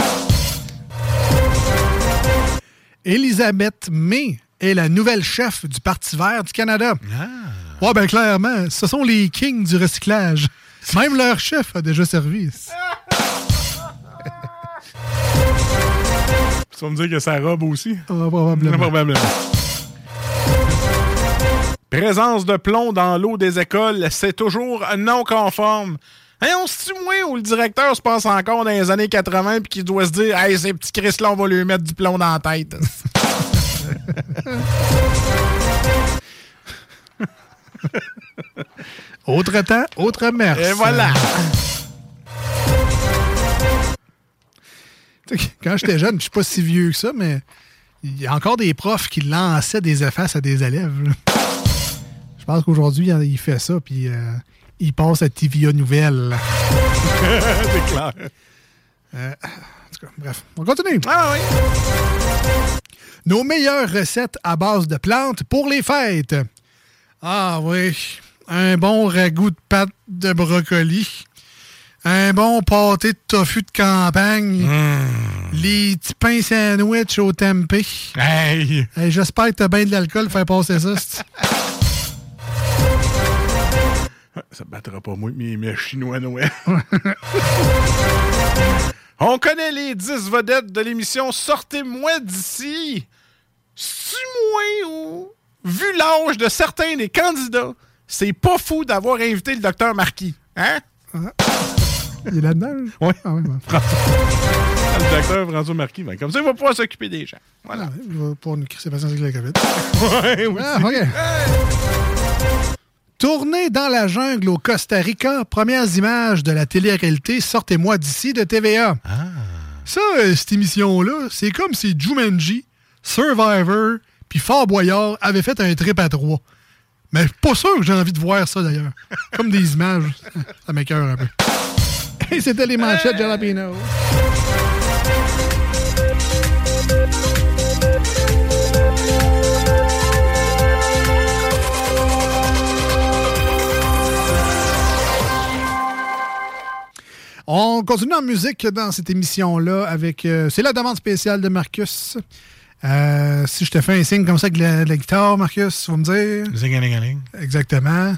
Elisabeth May est la nouvelle chef du Parti vert du Canada. Ah. Ouais, ben clairement, ce sont les kings du recyclage. *laughs* Même leur chef a déjà servi. Tu vas me dire que ça robe aussi? Ah, probablement. Probablement. Présence de plomb dans l'eau des écoles, c'est toujours non conforme. Hey, on se tue moins où le directeur se passe encore dans les années 80 puis qu'il doit se dire Hey, ces petits Chris-là, on va lui mettre du plomb dans la tête. *laughs* Autre temps, autre mère. Et voilà. Quand j'étais jeune, je suis pas si vieux que ça, mais il y a encore des profs qui lançaient des effaces à des élèves. là. Je pense qu'aujourd'hui, il fait ça, puis euh, il passe à TVA Nouvelle. *laughs* c'est clair. Euh, en tout cas, bref, on continue. Ah oui. Nos meilleures recettes à base de plantes pour les fêtes. Ah oui, un bon ragoût de pâte de brocoli. Un bon pâté de tofu de campagne. Les petits pains sandwich au tempeh. Hey! Hey, J'espère que t'as bien de l'alcool pour faire passer ça. *laughs* Ça battra pas moi, mes, mes chinois Noël. *laughs* On connaît les 10 vedettes de l'émission Sortez-moi d'ici. C'est moi ou? Vu l'âge de certains des candidats, c'est pas fou d'avoir invité le docteur Marquis. Hein? Il est là-dedans? Oui. Ah oui, *laughs* le docteur François Marquis. Ben, comme ça, il va pouvoir s'occuper des gens. Voilà. Ah, il va pouvoir nous crisser patience avec la COVID. *laughs* Ouais, aussi. Ah, OK. Tournée dans la jungle au Costa Rica, premières images de la télé-réalité Sortez-moi d'ici de TVA. Ça, euh, cette émission-là, c'est comme si Jumanji, Survivor, puis Fort Boyard avaient fait un trip à trois. Mais pas sûr que j'ai envie de voir ça, d'ailleurs. *laughs* Comme des images. Ça m'écœure un peu. Et c'était les manchettes Jalapino. On continue en musique dans cette émission-là avec. euh, c'est la demande spéciale de Marcus. Euh, si je te fais un signe comme ça avec la, la guitare, Marcus, tu vas me dire? Zing-a-ling-a-ling. Exactement.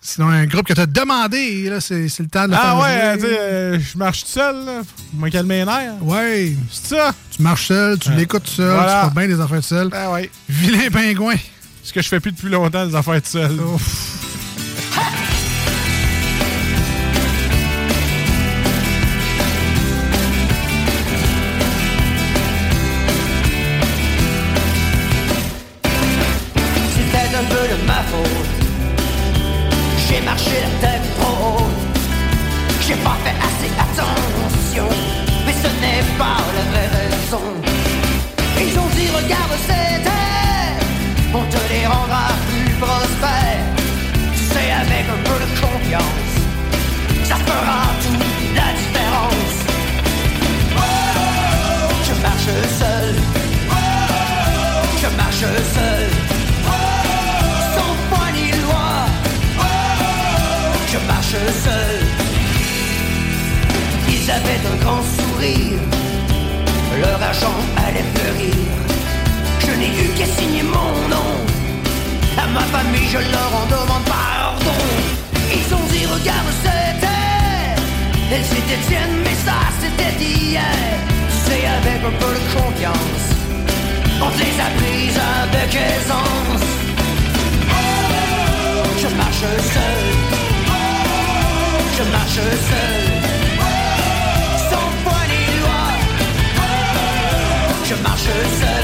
Sinon, un groupe que tu as demandé, là, c'est, c'est le temps de le Ah faire ouais, tu sais, euh, je marche tout seul, là. Pour me calmer les nerfs. Ouais. C'est ça? Tu marches seul, tu Ouais. l'écoutes tout seul, Voilà. tu fais bien des affaires tout seul. Ah ouais. Vilain pingouin. Ce que je fais plus depuis longtemps, les affaires tout seul. *laughs* On te les rendra plus prospères. Tu sais avec un peu de confiance. Ça fera toute la différence. Je marche seul. Je marche seul. Sans foi ni loi. Je marche seul. Ils avaient un grand sourire. Leur argent allait fleurir n'ai eu qu'à signer mon nom. À ma famille, je leur en demande pardon. Ils ont dit, regarde, c'était. Elles s'étaient tiennes, mais ça, c'était hier. Tu sais, avec un peu de confiance, on te les a prises avec aisance. Je marche seul. Je marche seul. Sans foi ni loi. Je marche seul.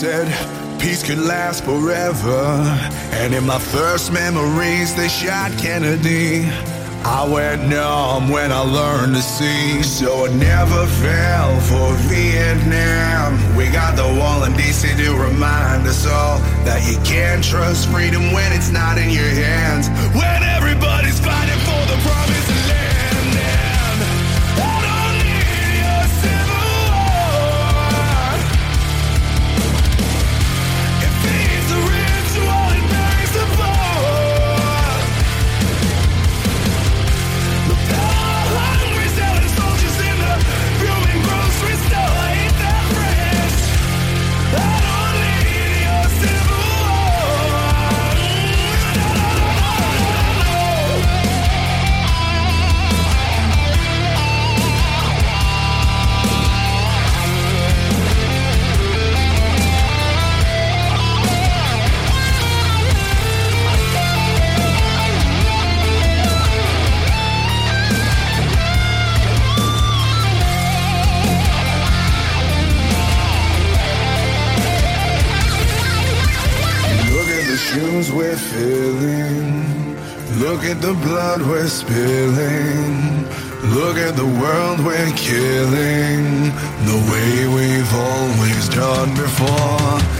said peace could last forever. And in my first memories, they shot Kennedy. I went numb when I learned to see, so I never fell for Vietnam. We got the wall in DC to remind us all that you can't trust freedom when it's not in your hands. When everybody's fighting. at the blood we're spilling. Look at the world we're killing. The way we've always done before.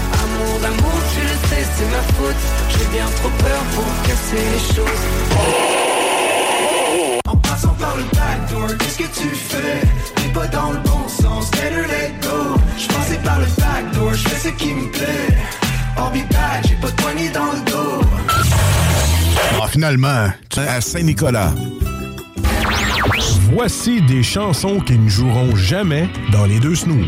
Amour d'amour, tu le sais, c'est ma faute. J'ai bien trop peur pour casser les choses. En passant par le backdoor, qu'est-ce que tu fais? T'es pas dans le bon sens, better let go J'passais par le backdoor, j'fais ce qui me plaît I'll be back, j'ai pas de poignée dans le dos Ah, finalement, tu es à Saint-Nicolas. Voici des chansons qui ne joueront jamais dans les deux snooze.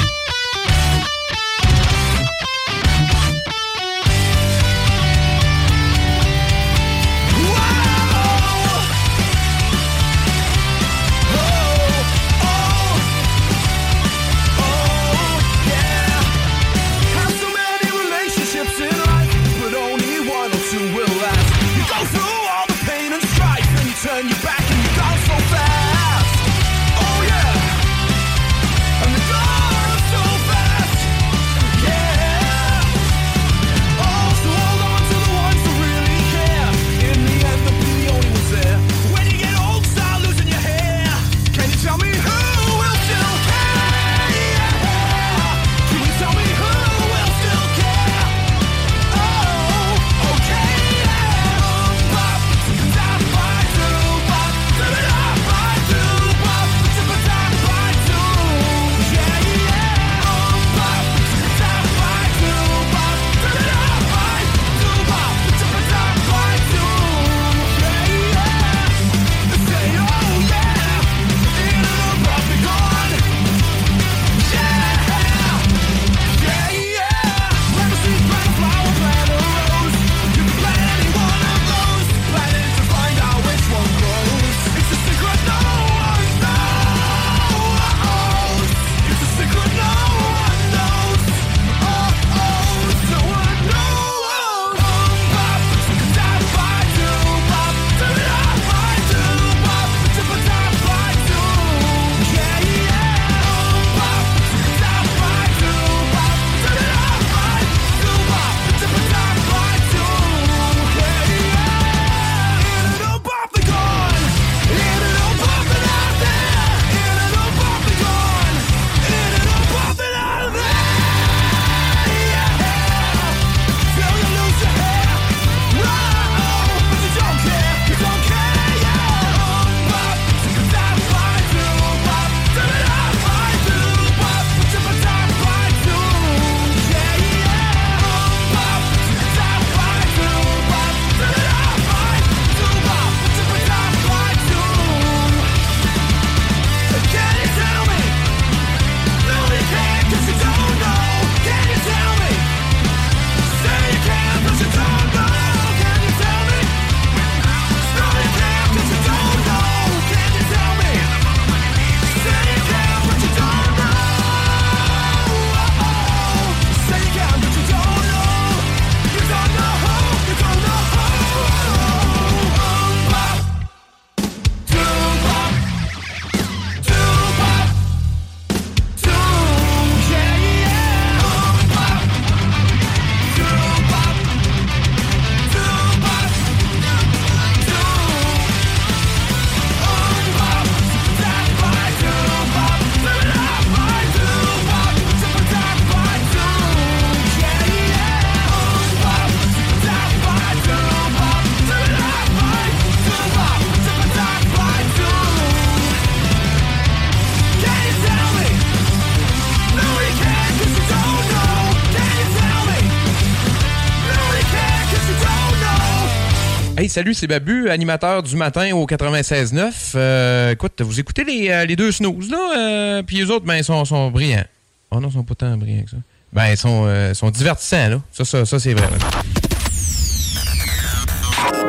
salut, c'est Babu, animateur du matin au 96.9. Euh, écoute, vous écoutez les, euh, les deux snooze, là, euh, puis les autres, ben, ils sont, sont brillants. Oh non, ils sont pas tant brillants que ça. Ben, ils sont, euh, sont divertissants, là. Ça, ça, ça c'est vrai.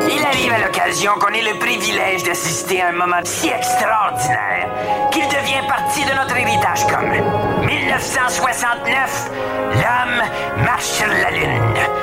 Il arrive à l'occasion qu'on ait le privilège d'assister à un moment si extraordinaire qu'il devient partie de notre héritage commun. 1969, l'homme marche sur la Lune.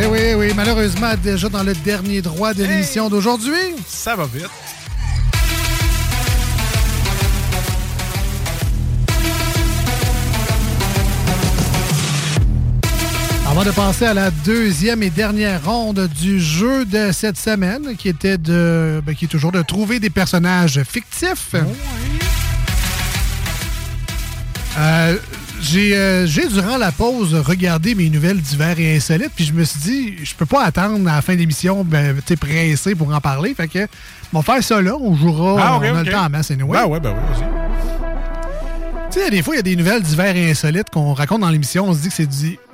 Eh oui, eh oui, malheureusement, déjà dans le dernier droit de l'émission d'aujourd'hui. Ça va vite. Avant de passer à la deuxième et dernière ronde du jeu de cette semaine, qui était de, ben, qui est toujours de trouver des personnages fictifs. Euh, j'ai, euh, durant la pause, regardé mes nouvelles divers et insolites, puis je me suis dit, je peux pas attendre à la fin de l'émission, ben, tu sais, pressé pour en parler. Fait que, on va faire ça là, on jouera, Ah, on a le temps à masse, anyway. Ben ouais, ben ouais, vas-y. Tu sais, des fois, il y a des nouvelles divers et insolites qu'on raconte dans l'émission. On se dit que c'est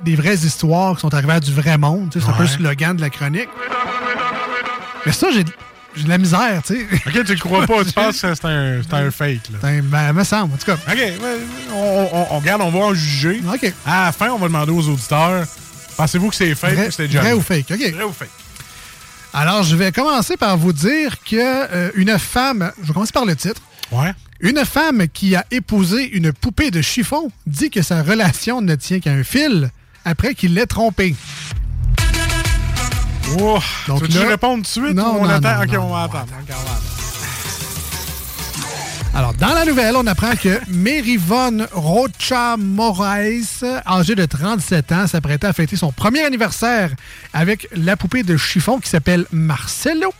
des vraies histoires qui sont arrivées à du vrai monde. Tu sais, C'est un peu le slogan de la chronique. Mais ça, j'ai j'ai de la misère, tu sais. Ok, tu le crois pas, tu *laughs* penses que c'est un, un fake, là. Ben, ben, me semble, en tout cas. Ok, on, on, on regarde, on va en juger. Ok. À la fin, on va demander aux auditeurs pensez-vous que c'est fake Vrai- ou c'est déjà vrai ou fake, ok. Vrai ou fake Alors, je vais commencer par vous dire que euh, une femme, je vais commencer par le titre. Ouais. Une femme qui a épousé une poupée de chiffon dit que sa relation ne tient qu'à un fil après qu'il l'ait trompée. Donc tu veux-tu là- répondre tout de suite Non, ou on non, attend? non, on va non, attendre. Ok, on va attendre. Alors, dans la nouvelle, on apprend que Mary-Von Rocha Moraes, âgée de 37 ans, s'apprêtait à fêter son premier anniversaire avec la poupée de chiffon qui s'appelle Marcelo.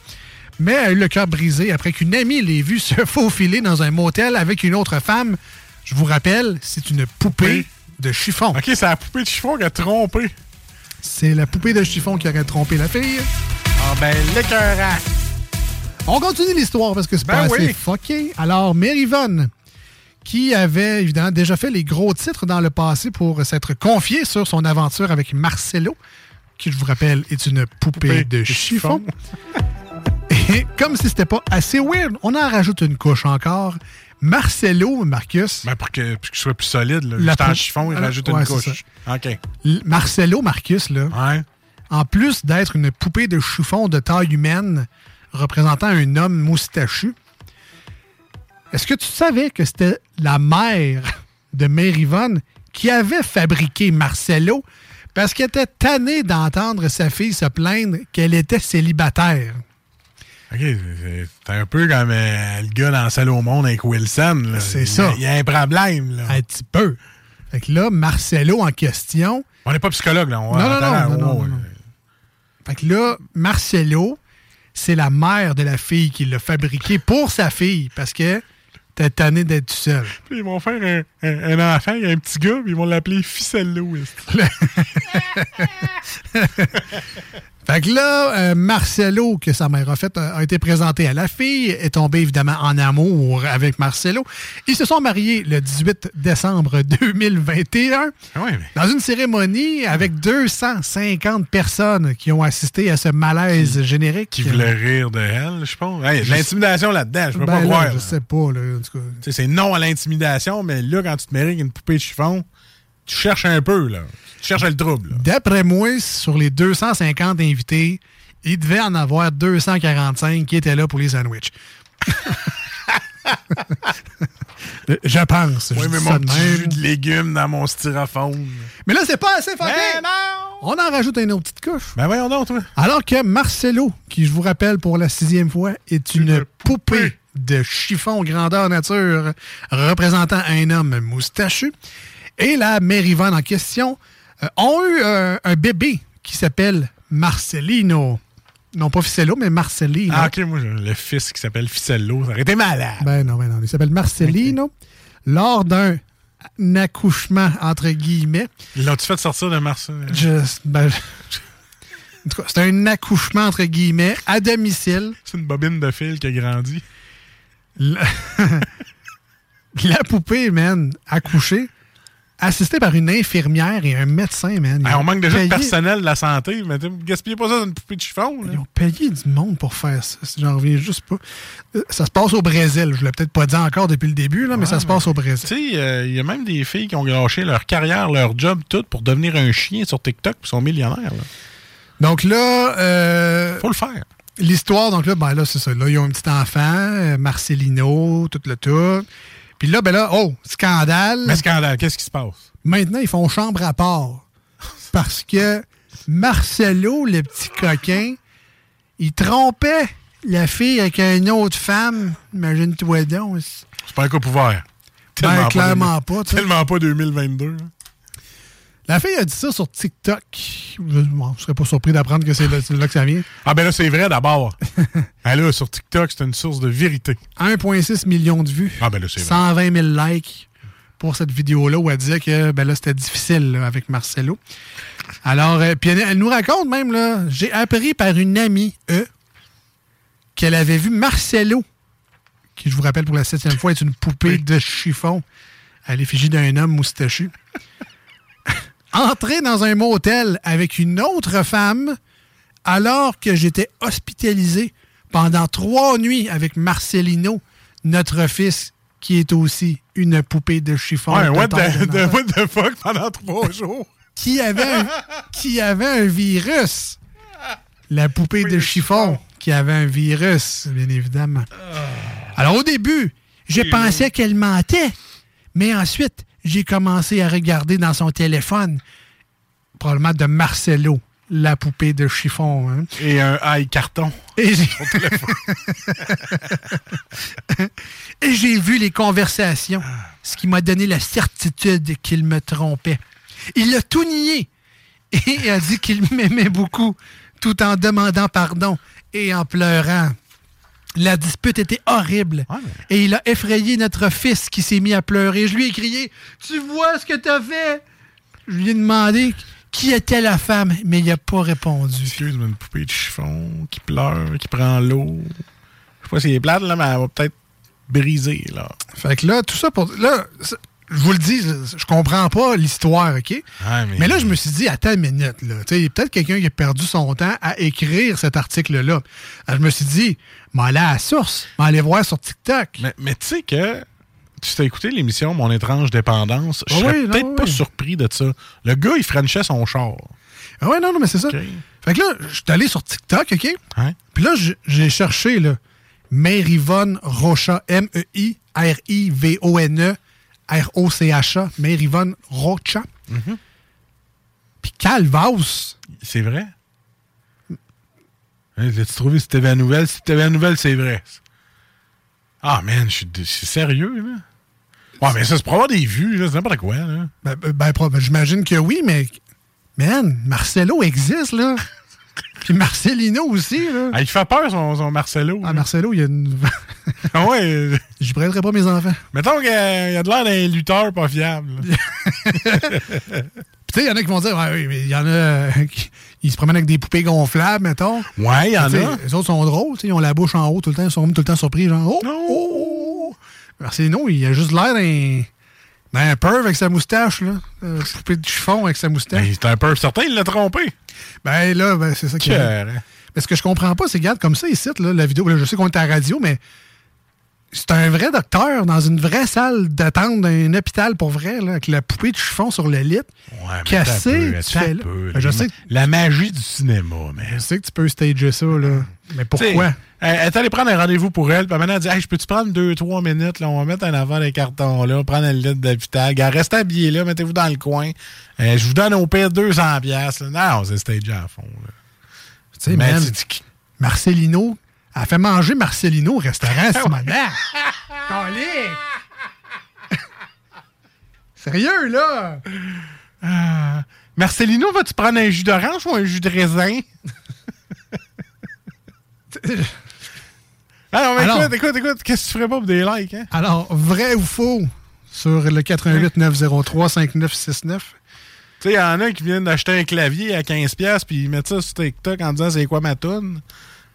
Mais a eu le cœur brisé après qu'une amie l'ait vue se *laughs* faufiler dans un motel avec une autre femme. Je vous rappelle, c'est une poupée? de chiffon. Ok, c'est la poupée de chiffon qui a trompé. C'est la poupée de chiffon qui aurait trompé la fille. Ah ben, l'écœurant. On continue l'histoire parce que c'est Ben pas assez oui. fucké. Alors, Mary Von, qui avait évidemment déjà fait les gros titres dans le passé pour s'être confiée sur son aventure avec Marcelo, qui, je vous rappelle, est une poupée, Poupée de de chiffon. Et comme si c'était pas assez weird, on en rajoute une couche encore. Marcelo, Marcus. Ben, pour que, pour que sois plus solide, là. Juste en chiffon, il rajoute ouais, une couche. OK. L- Marcelo, Marcus, là, Ouais. en plus d'être une poupée de chiffon de taille humaine représentant un homme moustachu, est-ce que tu savais que c'était la mère de Mary Von qui avait fabriqué Marcelo? Parce qu'elle était tannée d'entendre sa fille se plaindre qu'elle était célibataire? OK, c'est un peu comme euh, le gars dans Salle au monde avec Wilson. C'est ça. Il y a un problème, là. Un petit peu. Fait que là, Marcelo en question. On n'est pas psychologue, là. On Non, non, non, non. Fait que là, Marcelo, c'est la mère de la fille qui l'a fabriqué pour sa fille parce que t'es tanné d'être tout seul. Puis ils vont faire un, un- un enfant, un petit gars, puis ils vont l'appeler Ficello. *laughs* Fait que là, euh, Marcelo, que sa mère a fait, a, été présenté à la fille, est tombé évidemment en amour avec Marcelo. Ils se sont mariés le 18 décembre *laughs* 2021 Ah ouais, mais dans une cérémonie avec 250 personnes qui ont assisté à ce malaise générique. qui voulait rire de elle, je pense. Hey, de l'intimidation là-dedans, je peux Ben pas là, croire. Je sais pas, là, en tout cas. Tu sais, C'est non à l'intimidation, mais là, quand tu te maries avec une poupée de chiffon, tu cherches un peu, là. Tu cherches le trouble. D'après moi, sur les 250 invités, il devait en avoir 245 qui étaient là pour les sandwichs. *laughs* je pense. Oui, je mais mon petit jus de légumes dans mon styrofoam. Mais là, c'est pas assez. Ben On en rajoute une autre petite couche. Ben voyons donc, toi. Alors que Marcelo, qui je vous rappelle pour la sixième fois, est une poupée de chiffon grandeur nature représentant un homme moustachu. Et la Mary Von en question euh, ont eu euh, un bébé qui s'appelle Marcelino. Non pas Ficello, mais Marcelino. Ah, ok, moi, le fils qui s'appelle Ficello, ça aurait été malade. Ben non, ben non. Il s'appelle Marcelino. Lors d'un accouchement, entre guillemets. L'as-tu fait sortir de Marseille? Je, ben, je- en tout cas, c'est un accouchement, entre guillemets, à domicile. C'est une bobine de fil qui a grandi. La, *laughs* la poupée, man, accouchée, assistée par une infirmière et un médecin, man. Hey, on manque déjà de personnel de la santé, mais gaspillez pas ça dans une poupée de chiffon. là. Ils ont payé du monde pour faire ça. J'en reviens juste pas. Euh, Ça se passe au Brésil. Je l'ai peut-être pas dit encore depuis le début, là, mais ça se passe au Brésil. Tu sais, euh, il y a même des filles qui ont gâché leur carrière, leur job, tout pour devenir un chien sur TikTok puis sont millionnaires. là. Donc là. euh, Faut le faire. L'histoire, donc là, ben là, c'est ça. Là, ils ont un petit enfant, euh, Marcelino, tout le tout. Puis là, ben là, oh, scandale. Mais scandale, qu'est-ce qui se passe? Maintenant, ils font chambre à part. Parce que Marcelo, le petit coquin, il trompait la fille avec une autre femme. Imagine-toi donc. C'est pas un coup ouvert. Ben, clairement pas. Tellement pas 2022. là. La fille a dit ça sur TikTok. Je ne serais pas surpris d'apprendre que c'est là, là que ça vient. Ah ben là, c'est vrai d'abord. ah *laughs* là, sur TikTok, c'est une source de vérité. 1,6 million de vues. Ah ben là, c'est vrai. 120 000 likes pour cette vidéo-là où elle disait que ben là, c'était difficile là, avec Marcelo. Alors, euh, puis elle, elle nous raconte même, là, j'ai appris par une amie, eux, qu'elle avait vu Marcelo, qui, je vous rappelle pour la septième fois, est une poupée de chiffon à l'effigie d'un homme moustachu, entrer dans un motel avec une autre femme alors que j'étais hospitalisé pendant trois nuits avec Marcelino, notre fils, qui est aussi une poupée de chiffon. Ouais, de what the, de the- enfant, what the fuck pendant trois *laughs* jours? qui, avait un, qui avait un virus. La poupée de chiffon qui avait un virus, bien évidemment. Alors au début, je pensais qu'elle mentait, mais ensuite, j'ai commencé à regarder dans son téléphone, probablement de Marcelo, la poupée de chiffon. hein. Et un high carton. Et j'ai... *laughs* Et j'ai vu les conversations, ce qui m'a donné la certitude qu'il me trompait. Il a tout nié et a dit qu'il m'aimait beaucoup, tout en demandant pardon et en pleurant. La dispute était horrible et il a effrayé notre fils qui s'est mis à pleurer. Je lui ai crié Tu vois ce que t'as fait? Je lui ai demandé qui était la femme, mais il n'a pas répondu. Excuse-moi, une poupée de chiffon qui pleure, qui prend l'eau. Je sais pas si elle est plate, là, mais elle va peut-être briser, là. Fait que là, tout ça pour. Là, je vous le dis, je, comprends pas l'histoire, OK? Mais... là, je me suis dit, attends une minute, là. Il y a peut-être quelqu'un qui a perdu son temps à écrire cet article-là. Je me suis dit, m'en aller à la source, m'en aller voir sur TikTok. Mais, mais tu sais que tu t'as écouté l'émission Mon étrange dépendance, je Ah serais oui, peut-être pas surpris de ça. Le gars, il frenchait son char. Ah ouais, non, non, mais c'est ça. Fait que là, je suis allé sur TikTok, OK? Puis là, j'ai cherché, là, Mary-Yvonne Rocha, M-E-I-R-I-V-O-N-E, R-O-C-H-A, Mary-Yvonne Rocha. Puis Calvaus. C'est vrai? Hein, L'as-tu trouvé si t'avais la nouvelle? Si t'avais la nouvelle, c'est vrai. Ah, man, je suis sérieux, là? Ouais, mais ça, c'est pour avoir des vues, là, c'est n'importe quoi, là. Ben, ben, ben, prob- j'imagine que oui, mais. Man, Marcelo existe, là. *laughs* Puis Marcelino aussi, là. Ah, il fait peur, son, son Marcelo. Ah, Marcelo, il y a une. *laughs* Ah ouais. *laughs* Je prêterai pas mes enfants. Mettons qu'il a il a de l'air d'un lutteur pas fiable. tu sais, il y en a qui vont dire, ouais, oui, mais il y en a euh, qui ils se promènent avec des poupées gonflables, mettons. Ouais, il y en a. Les autres sont drôles, tu sais, ils ont la bouche en haut tout le temps, ils sont tout le temps surpris, genre, oh, oh. Marcelino, il a juste l'air d'un. D'un perv avec sa moustache, là. Euh, poupée de chiffon avec sa moustache. Ben, c'est un peu certain, il l'a trompé. Ben là, ben, c'est ça qui Cœur, hein. Mais ce que je comprends pas, c'est, regarde, comme ça, ici, là, la vidéo, là, je sais qu'on est à la radio, mais c'est un vrai docteur dans une vraie salle d'attente d'un hôpital pour vrai, là, avec la poupée de chiffon sur le lit. Ouais, mais tu fais là. peu, Ben, je la- sais que- La magie du cinéma, man. Je sais que tu peux stager ça, là. Mais pourquoi? T'sais, Elle elle est allée prendre un rendez-vous pour elle, puis maintenant elle dit Hey, je peux-tu prendre deux, trois minutes, là, on va mettre un avant les cartons là, prendre un lit d'hôpital, restez habillés là, mettez-vous dans le coin. Euh, je vous donne au pire 200 pièces. Non, c'est stagé à fond. Tu sais, Mais Marcelino, elle fait manger Marcelino au restaurant, ce moment. *laughs* *laughs* Sérieux, là? Ah, Marcelino, vas-tu prendre un jus d'orange ou un jus de raisin? *laughs* Alors, mais Alors- écoute, écoute, écoute, qu'est-ce que tu ferais pas pour des likes, hein? Alors, vrai ou faux sur le 88 903 5969? Tu sais, il y en a qui viennent d'acheter un clavier à 15$ puis ils mettent ça sur TikTok en disant c'est quoi ma toune.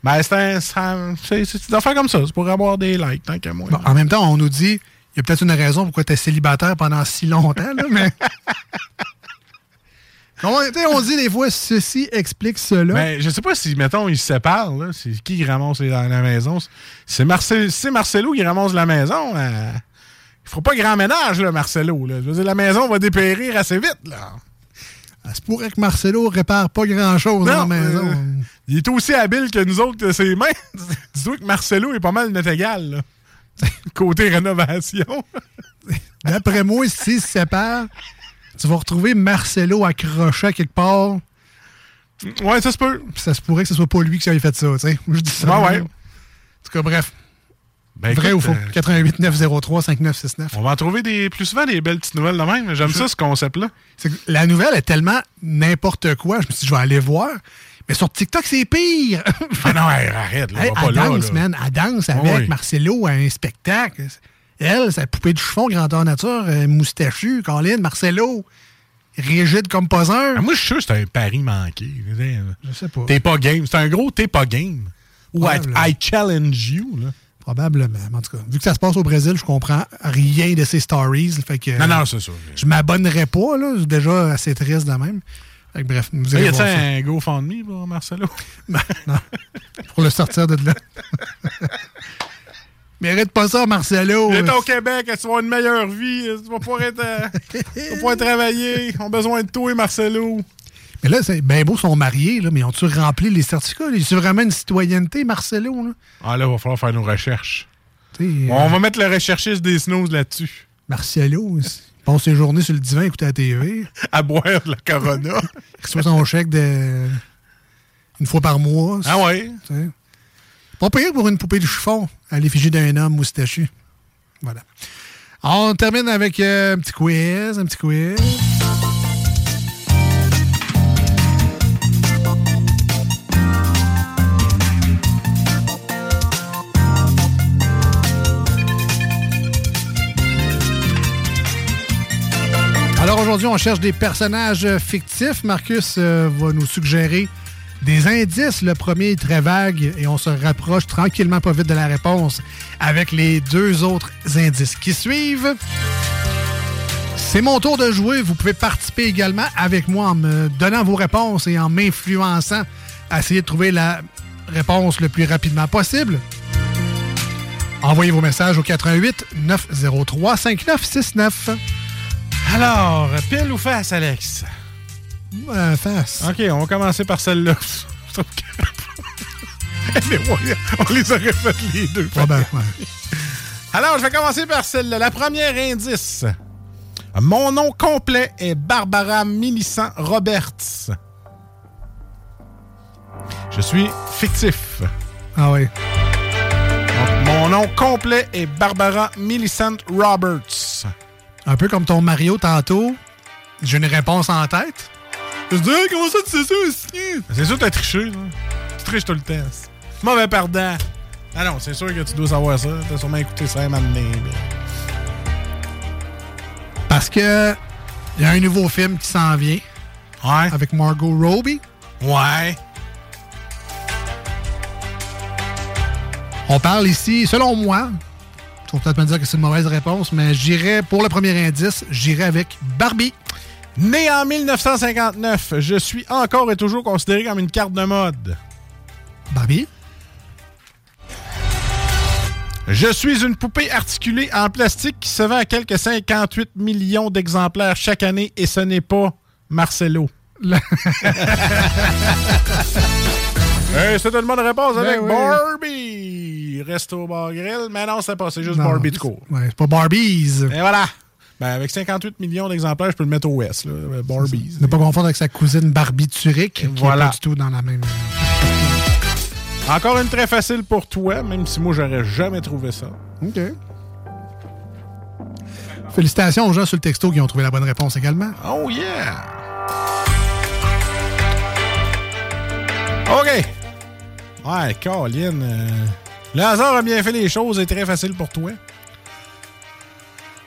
Ben, c'est un. des affaires comme ça. C'est pour avoir des likes, tant qu'à moi. Bon, en même temps, on nous dit, il y a peut-être une raison pourquoi tu es célibataire pendant si longtemps, là, mais. *laughs* on, dit des fois, ceci explique cela. Mais je sais pas si, mettons, ils se séparent. C'est qui qui ramasse dans la maison? C'est Marcel, c'est Marcelo qui ramasse la maison. euh, il fera pas grand ménage, là, Marcelo. Là. Je veux dire, la maison va dépérir assez vite. Là. Ça se pourrait que Marcelo répare pas grand-chose dans la Non, maison. euh, il est aussi habile que nous autres, que ses mains. *laughs* Dis-toi que Marcelo est pas mal notre égal. là. *laughs* Côté rénovation. *laughs* D'après moi, s'ils se séparent, tu vas retrouver Marcelo accroché à quelque part. Ouais, ça se peut. Ça se pourrait que ce soit pas lui qui ait fait ça, tu sais. Je dis ça. Ouais, ouais. En tout cas, bref. Ben, Vrai écoute, ou faux? euh, 88 903 5969. On va en trouver des, plus souvent des belles petites nouvelles de même. J'aime ça, ce concept-là. La nouvelle est tellement n'importe quoi. Je me suis dit, je vais aller voir. Mais sur TikTok, c'est pire. *laughs* Ah non, hey, arrête. Là, Hey, on va elle danse, là. man. Elle danse avec Oui. Marcelo à un spectacle. Elle, sa poupée de chiffon grandeur nature, euh, moustachu, Colin, Marcelo, rigide comme pas un. Ah, moi, je suis sûr que c'est un pari manqué. Je sais pas. T'es pas game. C'est un gros t'es pas game. Ou I, Probablement. I challenge you. Là. Probablement. En tout cas, vu que ça se passe au Brésil, je comprends rien de ces stories. Fait que, Non, non, c'est ça. Je m'abonnerai pas, là. C'est déjà assez triste de même. Fait que, bref, vous Y a-t-il voir ça. un GoFundMe pour Marcelo? *laughs* Pour le sortir de là. *laughs* Mérite pas ça, Marcelo. Il est au Québec, tu vas avoir une meilleure vie. Tu vas pouvoir être, euh, tu vas pouvoir travailler. On a besoin de toi, Marcelo. Mais là, c'est bien beau, ils sont mariés, là, mais ont-tu rempli les certificats? C'est vraiment une citoyenneté, Marcelo? Là? Ah là, il va falloir faire nos recherches. On euh, va mettre le recherchiste des snooze là-dessus. Marcelo, il passe ses journées sur le divan à écouter la TV. À boire de la Corona. *laughs* Il reçoit son chèque de... une fois par mois. Ah ouais? T'sais. Pas pire pour une poupée de chiffon à l'effigie d'un homme moustachu. Voilà. On termine avec euh, un petit quiz, un petit quiz. Aujourd'hui, on cherche des personnages euh, fictifs. Marcus euh, va nous suggérer des indices. Le premier est très vague et on se rapproche tranquillement pas vite de la réponse avec les deux autres indices qui suivent. C'est mon tour de jouer. Vous pouvez participer également avec moi en me donnant vos réponses et en m'influençant à essayer de trouver la réponse le plus rapidement possible. Envoyez vos messages au 88 903 5969. Alors, pile ou face, Alex? Euh, face. OK, on va commencer par celle-là. *laughs* Mais ouais, on les aurait fait les deux. Ben, ouais. Alors, je vais commencer par celle-là. La première indice. Mon nom complet est Barbara Millicent Roberts. Je suis fictif. Ah oui. Donc, mon nom complet est Barbara Millicent Roberts. Un peu comme ton Mario tantôt. J'ai une réponse en tête. Je dis, Hey, comment ça tu sais ça aussi? C'est sûr que t'as triché, là. Tu triches tout le temps. Mauvais perdant. Ah non, c'est sûr que tu dois savoir ça. T'as sûrement écouté ça un moment donné, là. Parce que il y a un nouveau film qui s'en vient. Ouais. Avec Margot Robbie. Ouais. On parle ici, selon moi, tu vas peut-être me dire que c'est une mauvaise réponse, mais j'irai, pour le premier indice, j'irai avec Barbie. Né en 1959, je suis encore et toujours considéré comme une carte de mode. Barbie? Je suis une poupée articulée en plastique qui se vend à quelques 58 millions d'exemplaires chaque année et ce n'est pas Marcelo. *laughs* Hey, c'est une bonne réponse Ben avec oui. Barbie. Resto Bar Grill. Mais non, c'est pas. C'est juste Non, Barbie de court. Ouais, c'est pas Barbies. Et voilà. Ben, avec 58 millions d'exemplaires, je peux le mettre au Ouest. Là. Barbies. Ne pas confondre avec sa cousine Barbie Turic, qui Voilà. est pas du tout dans la même... Encore une très facile pour toi, même si moi, j'aurais jamais trouvé ça. OK. Félicitations aux gens sur le texto qui ont trouvé la bonne réponse également. Oh yeah! OK. Ouais, Colin. euh, le hasard a bien fait les choses et très facile pour toi.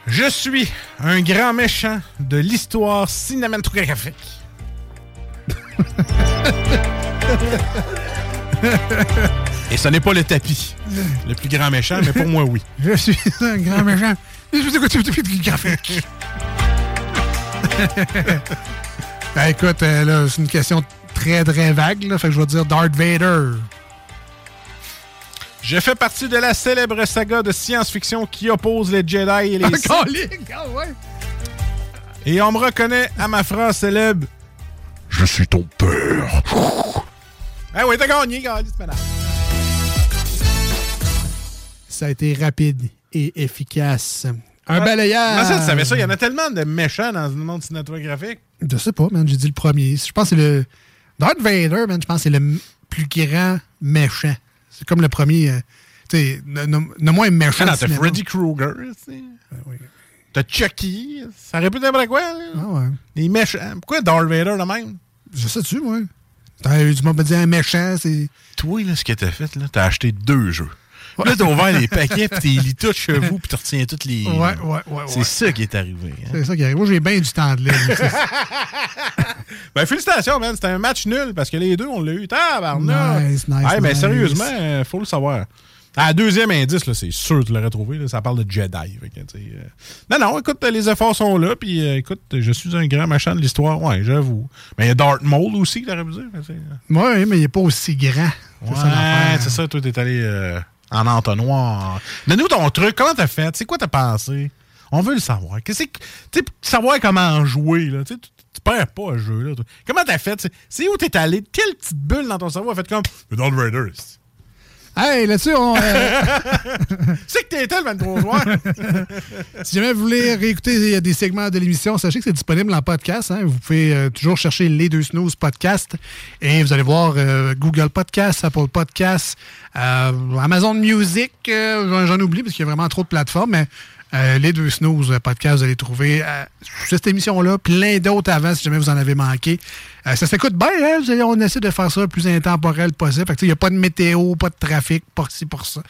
Je suis un grand méchant de l'histoire cinématographique. *laughs* Et ce n'est pas le tapis, le plus grand méchant, mais pour moi, oui. *laughs* Je suis un grand méchant. Je suis fais du graphique. *laughs* Ben, écoute, euh, là, c'est une question très, très vague. Là, fait que je vais dire Darth Vader. Je fais partie de la célèbre saga de science-fiction qui oppose les Jedi et les Sith. Ah. Et on me reconnaît à ma phrase célèbre Je suis ton père. Ah oui, t'as gagné, gagné, malade. Ça a été rapide et efficace. Un balayage. Comment ça, tu savais ça? Il y en a tellement de méchants dans le monde cinématographique. Je sais pas, man. J'ai dit le premier. Je pense que c'est le. Darth Vader, man, je pense que c'est le plus grand méchant. C'est comme le premier. euh, tu sais, nomme-moi un méchant. Ah non, t'as. Freddy Krueger, tu sais. T'as Chucky. Ça aurait pu n'importe quoi, là. Ah ouais. Les méchants. Pourquoi Darth Vader, de même? Je sais-tu, moi? T'as eu du monde me dire un méchant, c'est. Toi, là, ce que t'as fait, là, t'as acheté deux jeux. Là, t'as ouvert les paquets, puis t'es lis tous chez vous, puis tu retiens toutes les. Ouais, ouais, ouais, C'est ça qui est arrivé. hein. C'est ça qui arrive. Moi, j'ai bien du temps de lire. *laughs* Ben, félicitations, man. C'était un match nul parce que les deux, on l'a eu. Tabarnak! Nice, nice, Hey, mais nice. sérieusement, euh, faut le savoir. À deuxième indice, là, c'est sûr que tu l'aurais trouvé. là, ça parle de Jedi. Que, euh, Non, non, écoute, les efforts sont là. Puis, euh, écoute, je suis un grand machin de l'histoire. Ouais, j'avoue. Mais il y a Darth Maul aussi, il aurait pu dire. mais euh, ouais, mais il n'est pas aussi grand. C'est ça Ouais, c'est ça. Toi, t'es allé euh, en entonnoir. Donne-nous ton truc. Comment t'as fait? C'est quoi t'as pensé? On veut le savoir. Qu'est-ce que. Tu sais, savoir comment jouer, là. Tu perds pas à jeu, là. Comment t'as fait? C'est- où t'es allé? Quelle petite bulle dans ton cerveau a fait comme. Le Darth Vader. c'est- Hey, là-dessus, on. euh, *laughs* C'est que t'étais le 23 soir. si jamais vous voulez réécouter des segments de l'émission, sachez que c'est disponible en podcast. hein. Vous pouvez euh, toujours chercher les deux snooze podcast et vous allez voir euh, Google Podcast, Apple Podcast, euh, Amazon Music. euh, j'en- oublie parce qu'il y a vraiment trop de plateformes, mais euh, les deux snooze podcast, vous allez trouver euh, cette émission-là, plein d'autres avant si jamais vous en avez manqué. Euh, ça s'écoute bien, hein? On essaie de faire ça le plus intemporel possible. Il n'y a pas de météo, pas de trafic, pas ci, pour ça.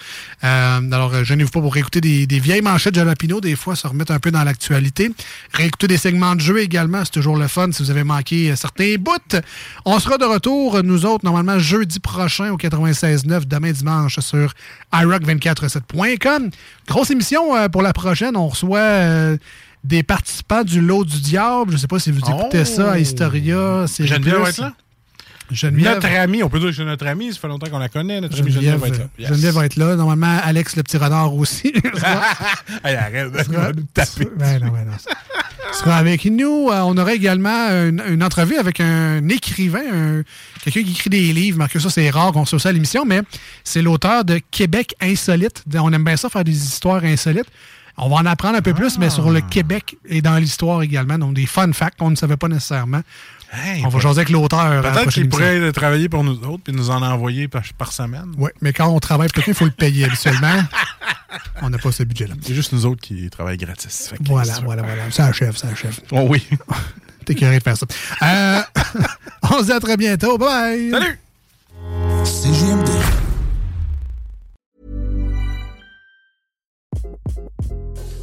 Euh, alors, euh, gênez-vous pas pour réécouter des, vieilles manchettes de Jalapino, des fois, se remettre un peu dans l'actualité. Réécouter des segments de jeu également, c'est toujours le fun si vous avez manqué certains bouts. On sera de retour, nous autres, normalement, jeudi prochain au 96.9, demain dimanche sur iRock247.com. Grosse émission pour la prochaine. On reçoit des participants du lot du diable. Je ne sais pas si vous écoutez Oh! ça à Historia. c'est Geneviève va être là? Geneviève. Notre amie, on peut dire que c'est notre amie, ça fait longtemps qu'on la connaît. Notre amie Geneviève, Geneviève va être là. Yes. Geneviève va être là. Normalement, Alex le petit renard aussi. *laughs* Hey, arrête, elle va nous taper. Ben non, ben non. sera avec nous. Euh, on aura également une, une entrevue avec un écrivain, un- quelqu'un qui écrit des livres. Marc, ça, c'est rare qu'on soit ça à l'émission, mais c'est l'auteur de Québec insolite. On aime bien ça, faire des histoires insolites. On va en apprendre un peu plus, mais sur le Québec et dans l'histoire également. Donc, des fun facts qu'on ne savait pas nécessairement. Hey, on va jaser avec l'auteur. la Peut-être qu'il pourrait travailler pour nous autres puis nous en envoyer par, par semaine. Oui, mais quand on travaille pour quelqu'un, il faut le payer habituellement. *laughs* On n'a pas ce budget-là. C'est juste nous autres qui travaillent gratis. Voilà, voilà, voilà. Ça achève, ça achève. Oh oui. *laughs* T'es curieux de faire ça. Euh, *laughs* on se dit à très bientôt. Bye! Salut! CGMD.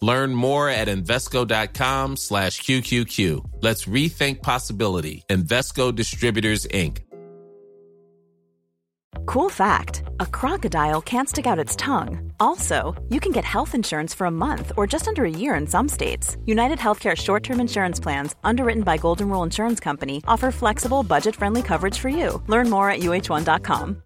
Learn more at Invesco.com slash QQQ. Let's rethink possibility. Invesco Distributors, Inc. Cool fact a crocodile can't stick out its tongue. Also, you can get health insurance for a month or just under a year in some states. United Healthcare short term insurance plans, underwritten by Golden Rule Insurance Company, offer flexible, budget friendly coverage for you. Learn more at uh1.com.